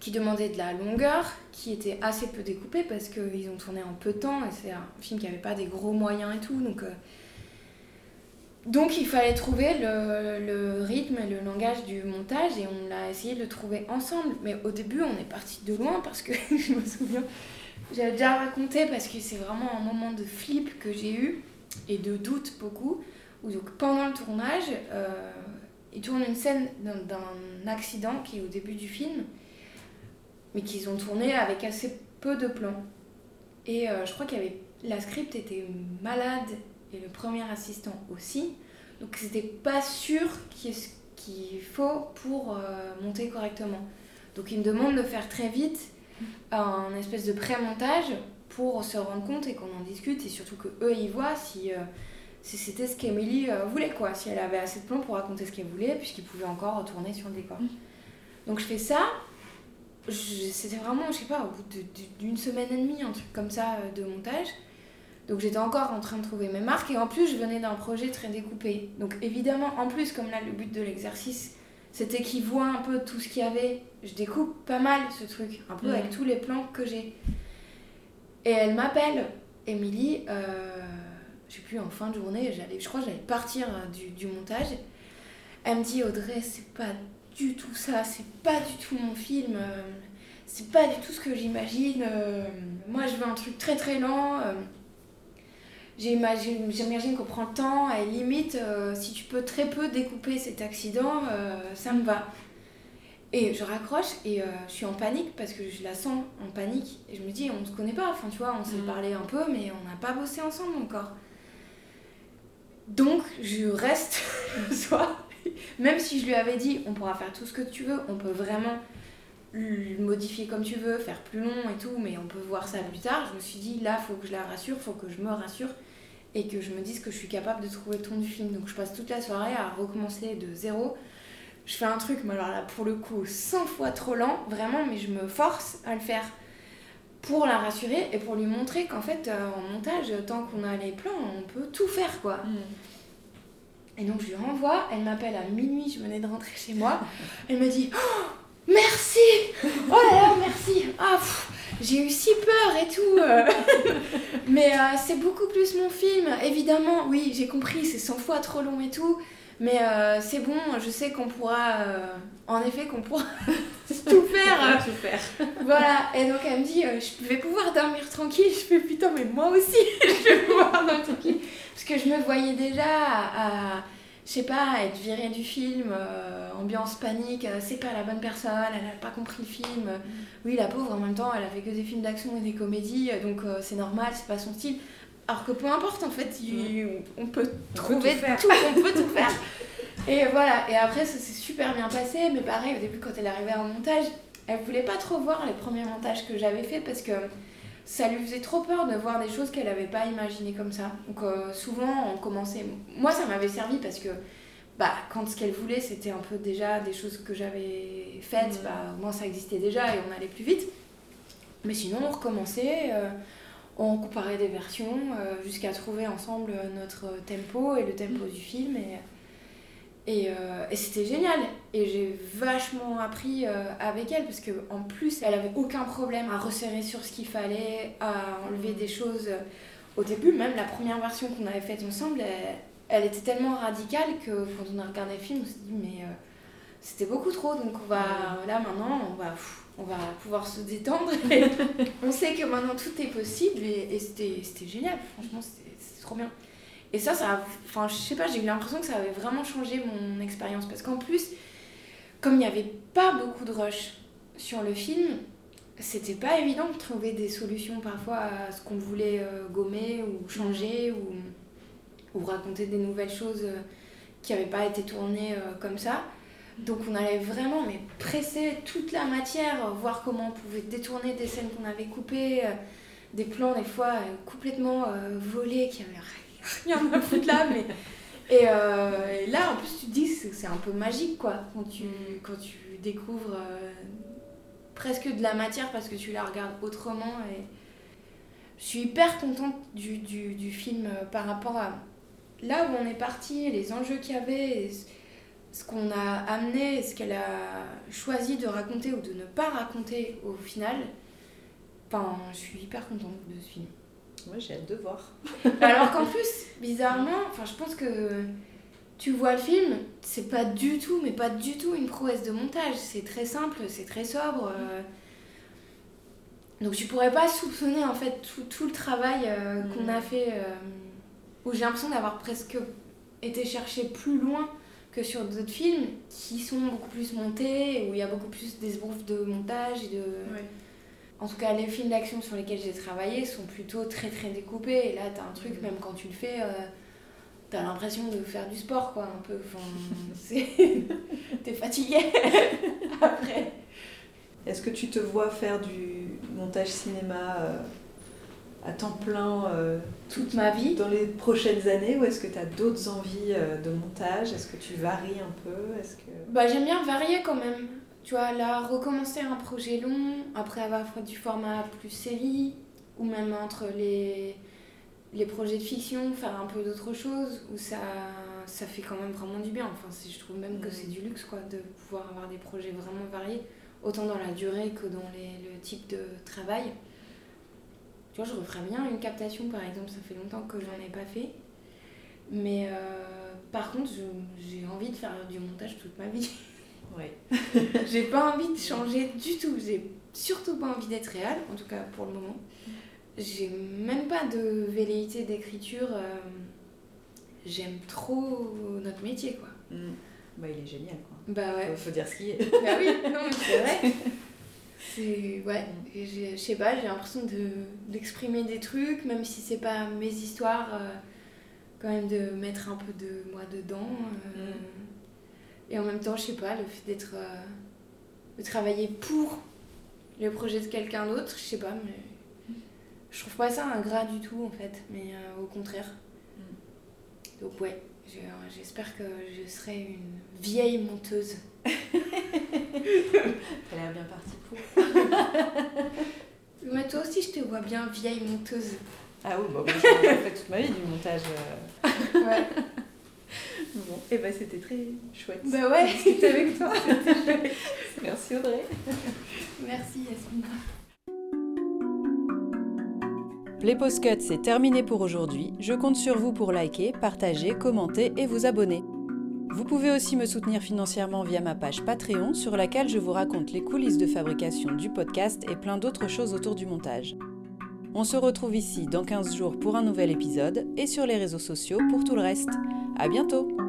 A: qui demandait de la longueur, qui était assez peu découpé parce qu'ils ont tourné en peu de temps et c'est un film qui avait pas des gros moyens et tout. Donc, euh, donc il fallait trouver le, le rythme et le langage du montage et on a essayé de le trouver ensemble. Mais au début, on est parti de loin parce que je me souviens, j'avais déjà raconté parce que c'est vraiment un moment de flip que j'ai eu et de doute beaucoup. Donc pendant le tournage, euh, ils tournent une scène d'un accident qui est au début du film, mais qu'ils ont tourné avec assez peu de plans. Et euh, je crois qu'il la script était malade et le premier assistant aussi, donc c'était pas sûr qu'il y ait ce qu'il faut pour euh, monter correctement. Donc ils me demandent de faire très vite un espèce de pré-montage pour se rendre compte et qu'on en discute et surtout que eux ils voient si c'était ce qu'Emilie euh, voulait quoi, si elle avait assez de plans pour raconter ce qu'elle voulait puisqu'ils pouvaient encore retourner sur le décor. Donc je fais ça, c'était vraiment, je sais pas, au bout d'une semaine et demie, un truc comme ça euh, de montage. Donc j'étais encore en train de trouver mes marques et en plus je venais d'un projet très découpé. Donc évidemment, en plus, comme là le but de l'exercice c'était qu'ils voient un peu tout ce qu'il y avait, je découpe pas mal ce truc, un peu
E: Mhm.
A: avec tous les plans que j'ai. Et elle m'appelle, Émilie, euh, je sais plus, en fin de journée, j'allais, je crois que j'allais partir euh, du, du montage. Elle me dit Audrey, c'est pas du tout ça, c'est pas du tout mon film, euh, c'est pas du tout ce que j'imagine. euh, moi je veux un truc très très lent. euh, J'imagine qu'on prend le temps et limite, si tu peux très peu découper cet accident, ça me va. Et je raccroche et je suis en panique parce que je la sens en panique. Et je me dis, on se connaît pas, enfin tu vois, on s'est
E: Mhm.
A: parlé un peu, mais on n'a pas bossé ensemble encore. Donc je reste le soir, même si je lui avais dit, on pourra faire tout ce que tu veux, on peut vraiment le modifier comme tu veux, faire plus long et tout, mais on peut voir ça plus tard. Je me suis dit, là, faut que je la rassure, faut que je me rassure et que je me dise que je suis capable de trouver le ton du film. Donc je passe toute la soirée à recommencer de zéro. Je fais un truc, mais alors là, pour le coup, 100 fois trop lent, vraiment, mais je me force à le faire pour la rassurer et pour lui montrer qu'en fait, euh, en montage, tant qu'on a les plans, on peut tout faire, quoi. Et donc je lui renvoie, elle m'appelle à minuit, je venais de rentrer chez moi. Elle me dit Oh, Merci Oh là là, merci Ah, pff, J'ai eu si peur et tout euh. Mais euh, c'est beaucoup plus mon film, évidemment, oui, j'ai compris, c'est 100 fois trop long et tout. Mais euh, c'est bon, je sais qu'on pourra, euh, en effet, qu'on pourra tout faire.
E: tout faire.
A: voilà, et donc elle me dit, euh, je vais pouvoir dormir tranquille. Je fais putain, mais moi aussi, je vais pouvoir dormir tranquille. Parce que je me voyais déjà à, à, je sais pas, être virée du film, ambiance panique, c'est pas la bonne personne, elle a pas compris le film. euh, oui, la pauvre, en même temps, elle a fait que des films d'action et des comédies, donc c'est normal, c'est pas son style. Alors que peu importe, en fait, il- on peut trouver
E: tout faire.
A: tout, on peut tout faire. Et voilà, et après ça s'est super bien passé, mais pareil, au début quand elle arrivait en montage, elle voulait pas trop voir les premiers montages que j'avais fait parce que ça lui faisait trop peur de voir des choses qu'elle avait pas imaginées comme ça. Donc euh, souvent on commençait. Moi ça m'avait servi parce que bah, quand ce qu'elle voulait c'était un peu déjà des choses que j'avais faites, bah, moi ça existait déjà et on allait plus vite. Mais sinon on recommençait, euh, on comparait des versions euh, jusqu'à trouver ensemble notre tempo et le tempo du film. Et, et, euh, et c'était génial. Et j'ai vachement appris euh, avec elle parce qu'en plus, elle avait aucun problème à resserrer sur ce qu'il fallait, à enlever des choses. Au début, même la première version qu'on avait faite ensemble, elle, elle était tellement radicale que quand on a regardé le film, on s'est dit, mais euh, c'était beaucoup trop. Donc on va, là maintenant, on va, pff, on va pouvoir se détendre. On sait que maintenant tout est possible et, et c'était génial. Franchement, c'était trop bien. Et ça, ça enfin, je sais pas, j'ai eu l'impression que ça avait vraiment changé mon expérience. Parce qu'en plus, comme il n'y avait pas beaucoup de rush sur le film, c'était pas évident de trouver des solutions parfois à ce qu'on voulait euh, gommer ou changer ou, ou raconter des nouvelles choses euh, qui n'avaient pas été tournées comme ça. Donc on allait vraiment mais presser toute la matière, voir comment on pouvait détourner des scènes qu'on avait coupées, des plans des fois complètement volés qui avaient rien à foutre là, mais euh, et, là, en plus, tu te dis que c'est un peu magique, quoi, quand tu, quand tu découvres euh, presque de la matière parce que tu la regardes autrement. Et je suis hyper contente du, du, du film euh, par rapport à là où on est parti, les enjeux qu'il y avait, ce qu'on a amené, ce qu'elle a choisi de raconter ou de ne pas raconter au final. Enfin, je suis hyper contente de ce film.
E: Moi, j'ai hâte de voir.
A: Alors qu'en plus, bizarrement, enfin, je pense que tu vois le film, c'est pas du tout, mais pas du tout une prouesse de montage. C'est très simple, c'est très sobre. Euh. Donc tu pourrais pas soupçonner en fait tout, tout le travail euh, qu'on mm. a fait, euh, où j'ai l'impression d'avoir presque été chercher plus loin que sur d'autres films qui sont beaucoup plus montés, où il y a beaucoup plus d'esbroufs de montage et de... En tout cas, les films d'action sur lesquels j'ai travaillé sont plutôt très très découpés. Et là, t'as un truc, même quand tu le fais, euh, t'as l'impression de faire du sport, quoi, un peu. Enfin, T'es fatigué après.
E: Est-ce que tu te vois faire du montage cinéma euh, à temps plein euh,
A: toute ma vie
E: dans les prochaines années ou est-ce que tu as d'autres envies de montage? Est-ce que tu varies un peu? Est-ce que...
A: bah, J'aime bien varier quand même tu vois, là, recommencer un projet long, après avoir fait du format plus série, ou même entre les, les projets de fiction, faire un peu d'autre chose, où ça, ça fait quand même vraiment du bien. Enfin, je trouve même que c'est du luxe, quoi, de pouvoir avoir des projets vraiment variés, autant dans la durée que dans les, le type de travail. Tu vois, je referais bien une captation, par exemple, ça fait longtemps que j'en ai pas fait. Mais euh, par contre, j'ai envie de faire du montage toute ma vie.
E: Ouais.
A: j'ai pas envie de changer du tout. J'ai surtout pas envie d'être réelle, en tout cas pour le moment. J'ai même pas de velléité d'écriture. Euh, j'aime trop notre métier, quoi.
E: Mm. Bah, il est génial, quoi.
A: Bah ouais.
E: Faut, dire ce qu'il est.
A: bah oui, non, mais c'est vrai. C'est. Ouais. Je sais pas, j'ai l'impression d'exprimer des trucs, même si c'est pas mes histoires, euh, quand même de mettre un peu de moi dedans. Euh, mm. Et en même temps, je sais pas, le fait d'être. Euh, de travailler pour le projet de quelqu'un d'autre, je sais pas, mais. Je trouve pas ça ingrat du tout en fait, mais au contraire. Mm. Donc, ouais, j'espère que je serai une vieille monteuse.
E: T'as l'air bien partie pour.
A: mais toi aussi, je te vois bien vieille monteuse.
E: Ah oui, bah, moi, j'ai fait toute ma vie du montage. Euh. ouais. Bon, et eh ben c'était très chouette.
A: Bah ouais, c'était avec toi.
E: Merci Audrey.
A: Merci Yasmina.
D: Les Postcuts, c'est terminé pour aujourd'hui. Je compte sur vous pour liker, partager, commenter et vous abonner. Vous pouvez aussi me soutenir financièrement via ma page Patreon sur laquelle je vous raconte les coulisses de fabrication du podcast et plein d'autres choses autour du montage. On se retrouve ici dans 15 jours pour un nouvel épisode et sur les réseaux sociaux pour tout le reste. À bientôt!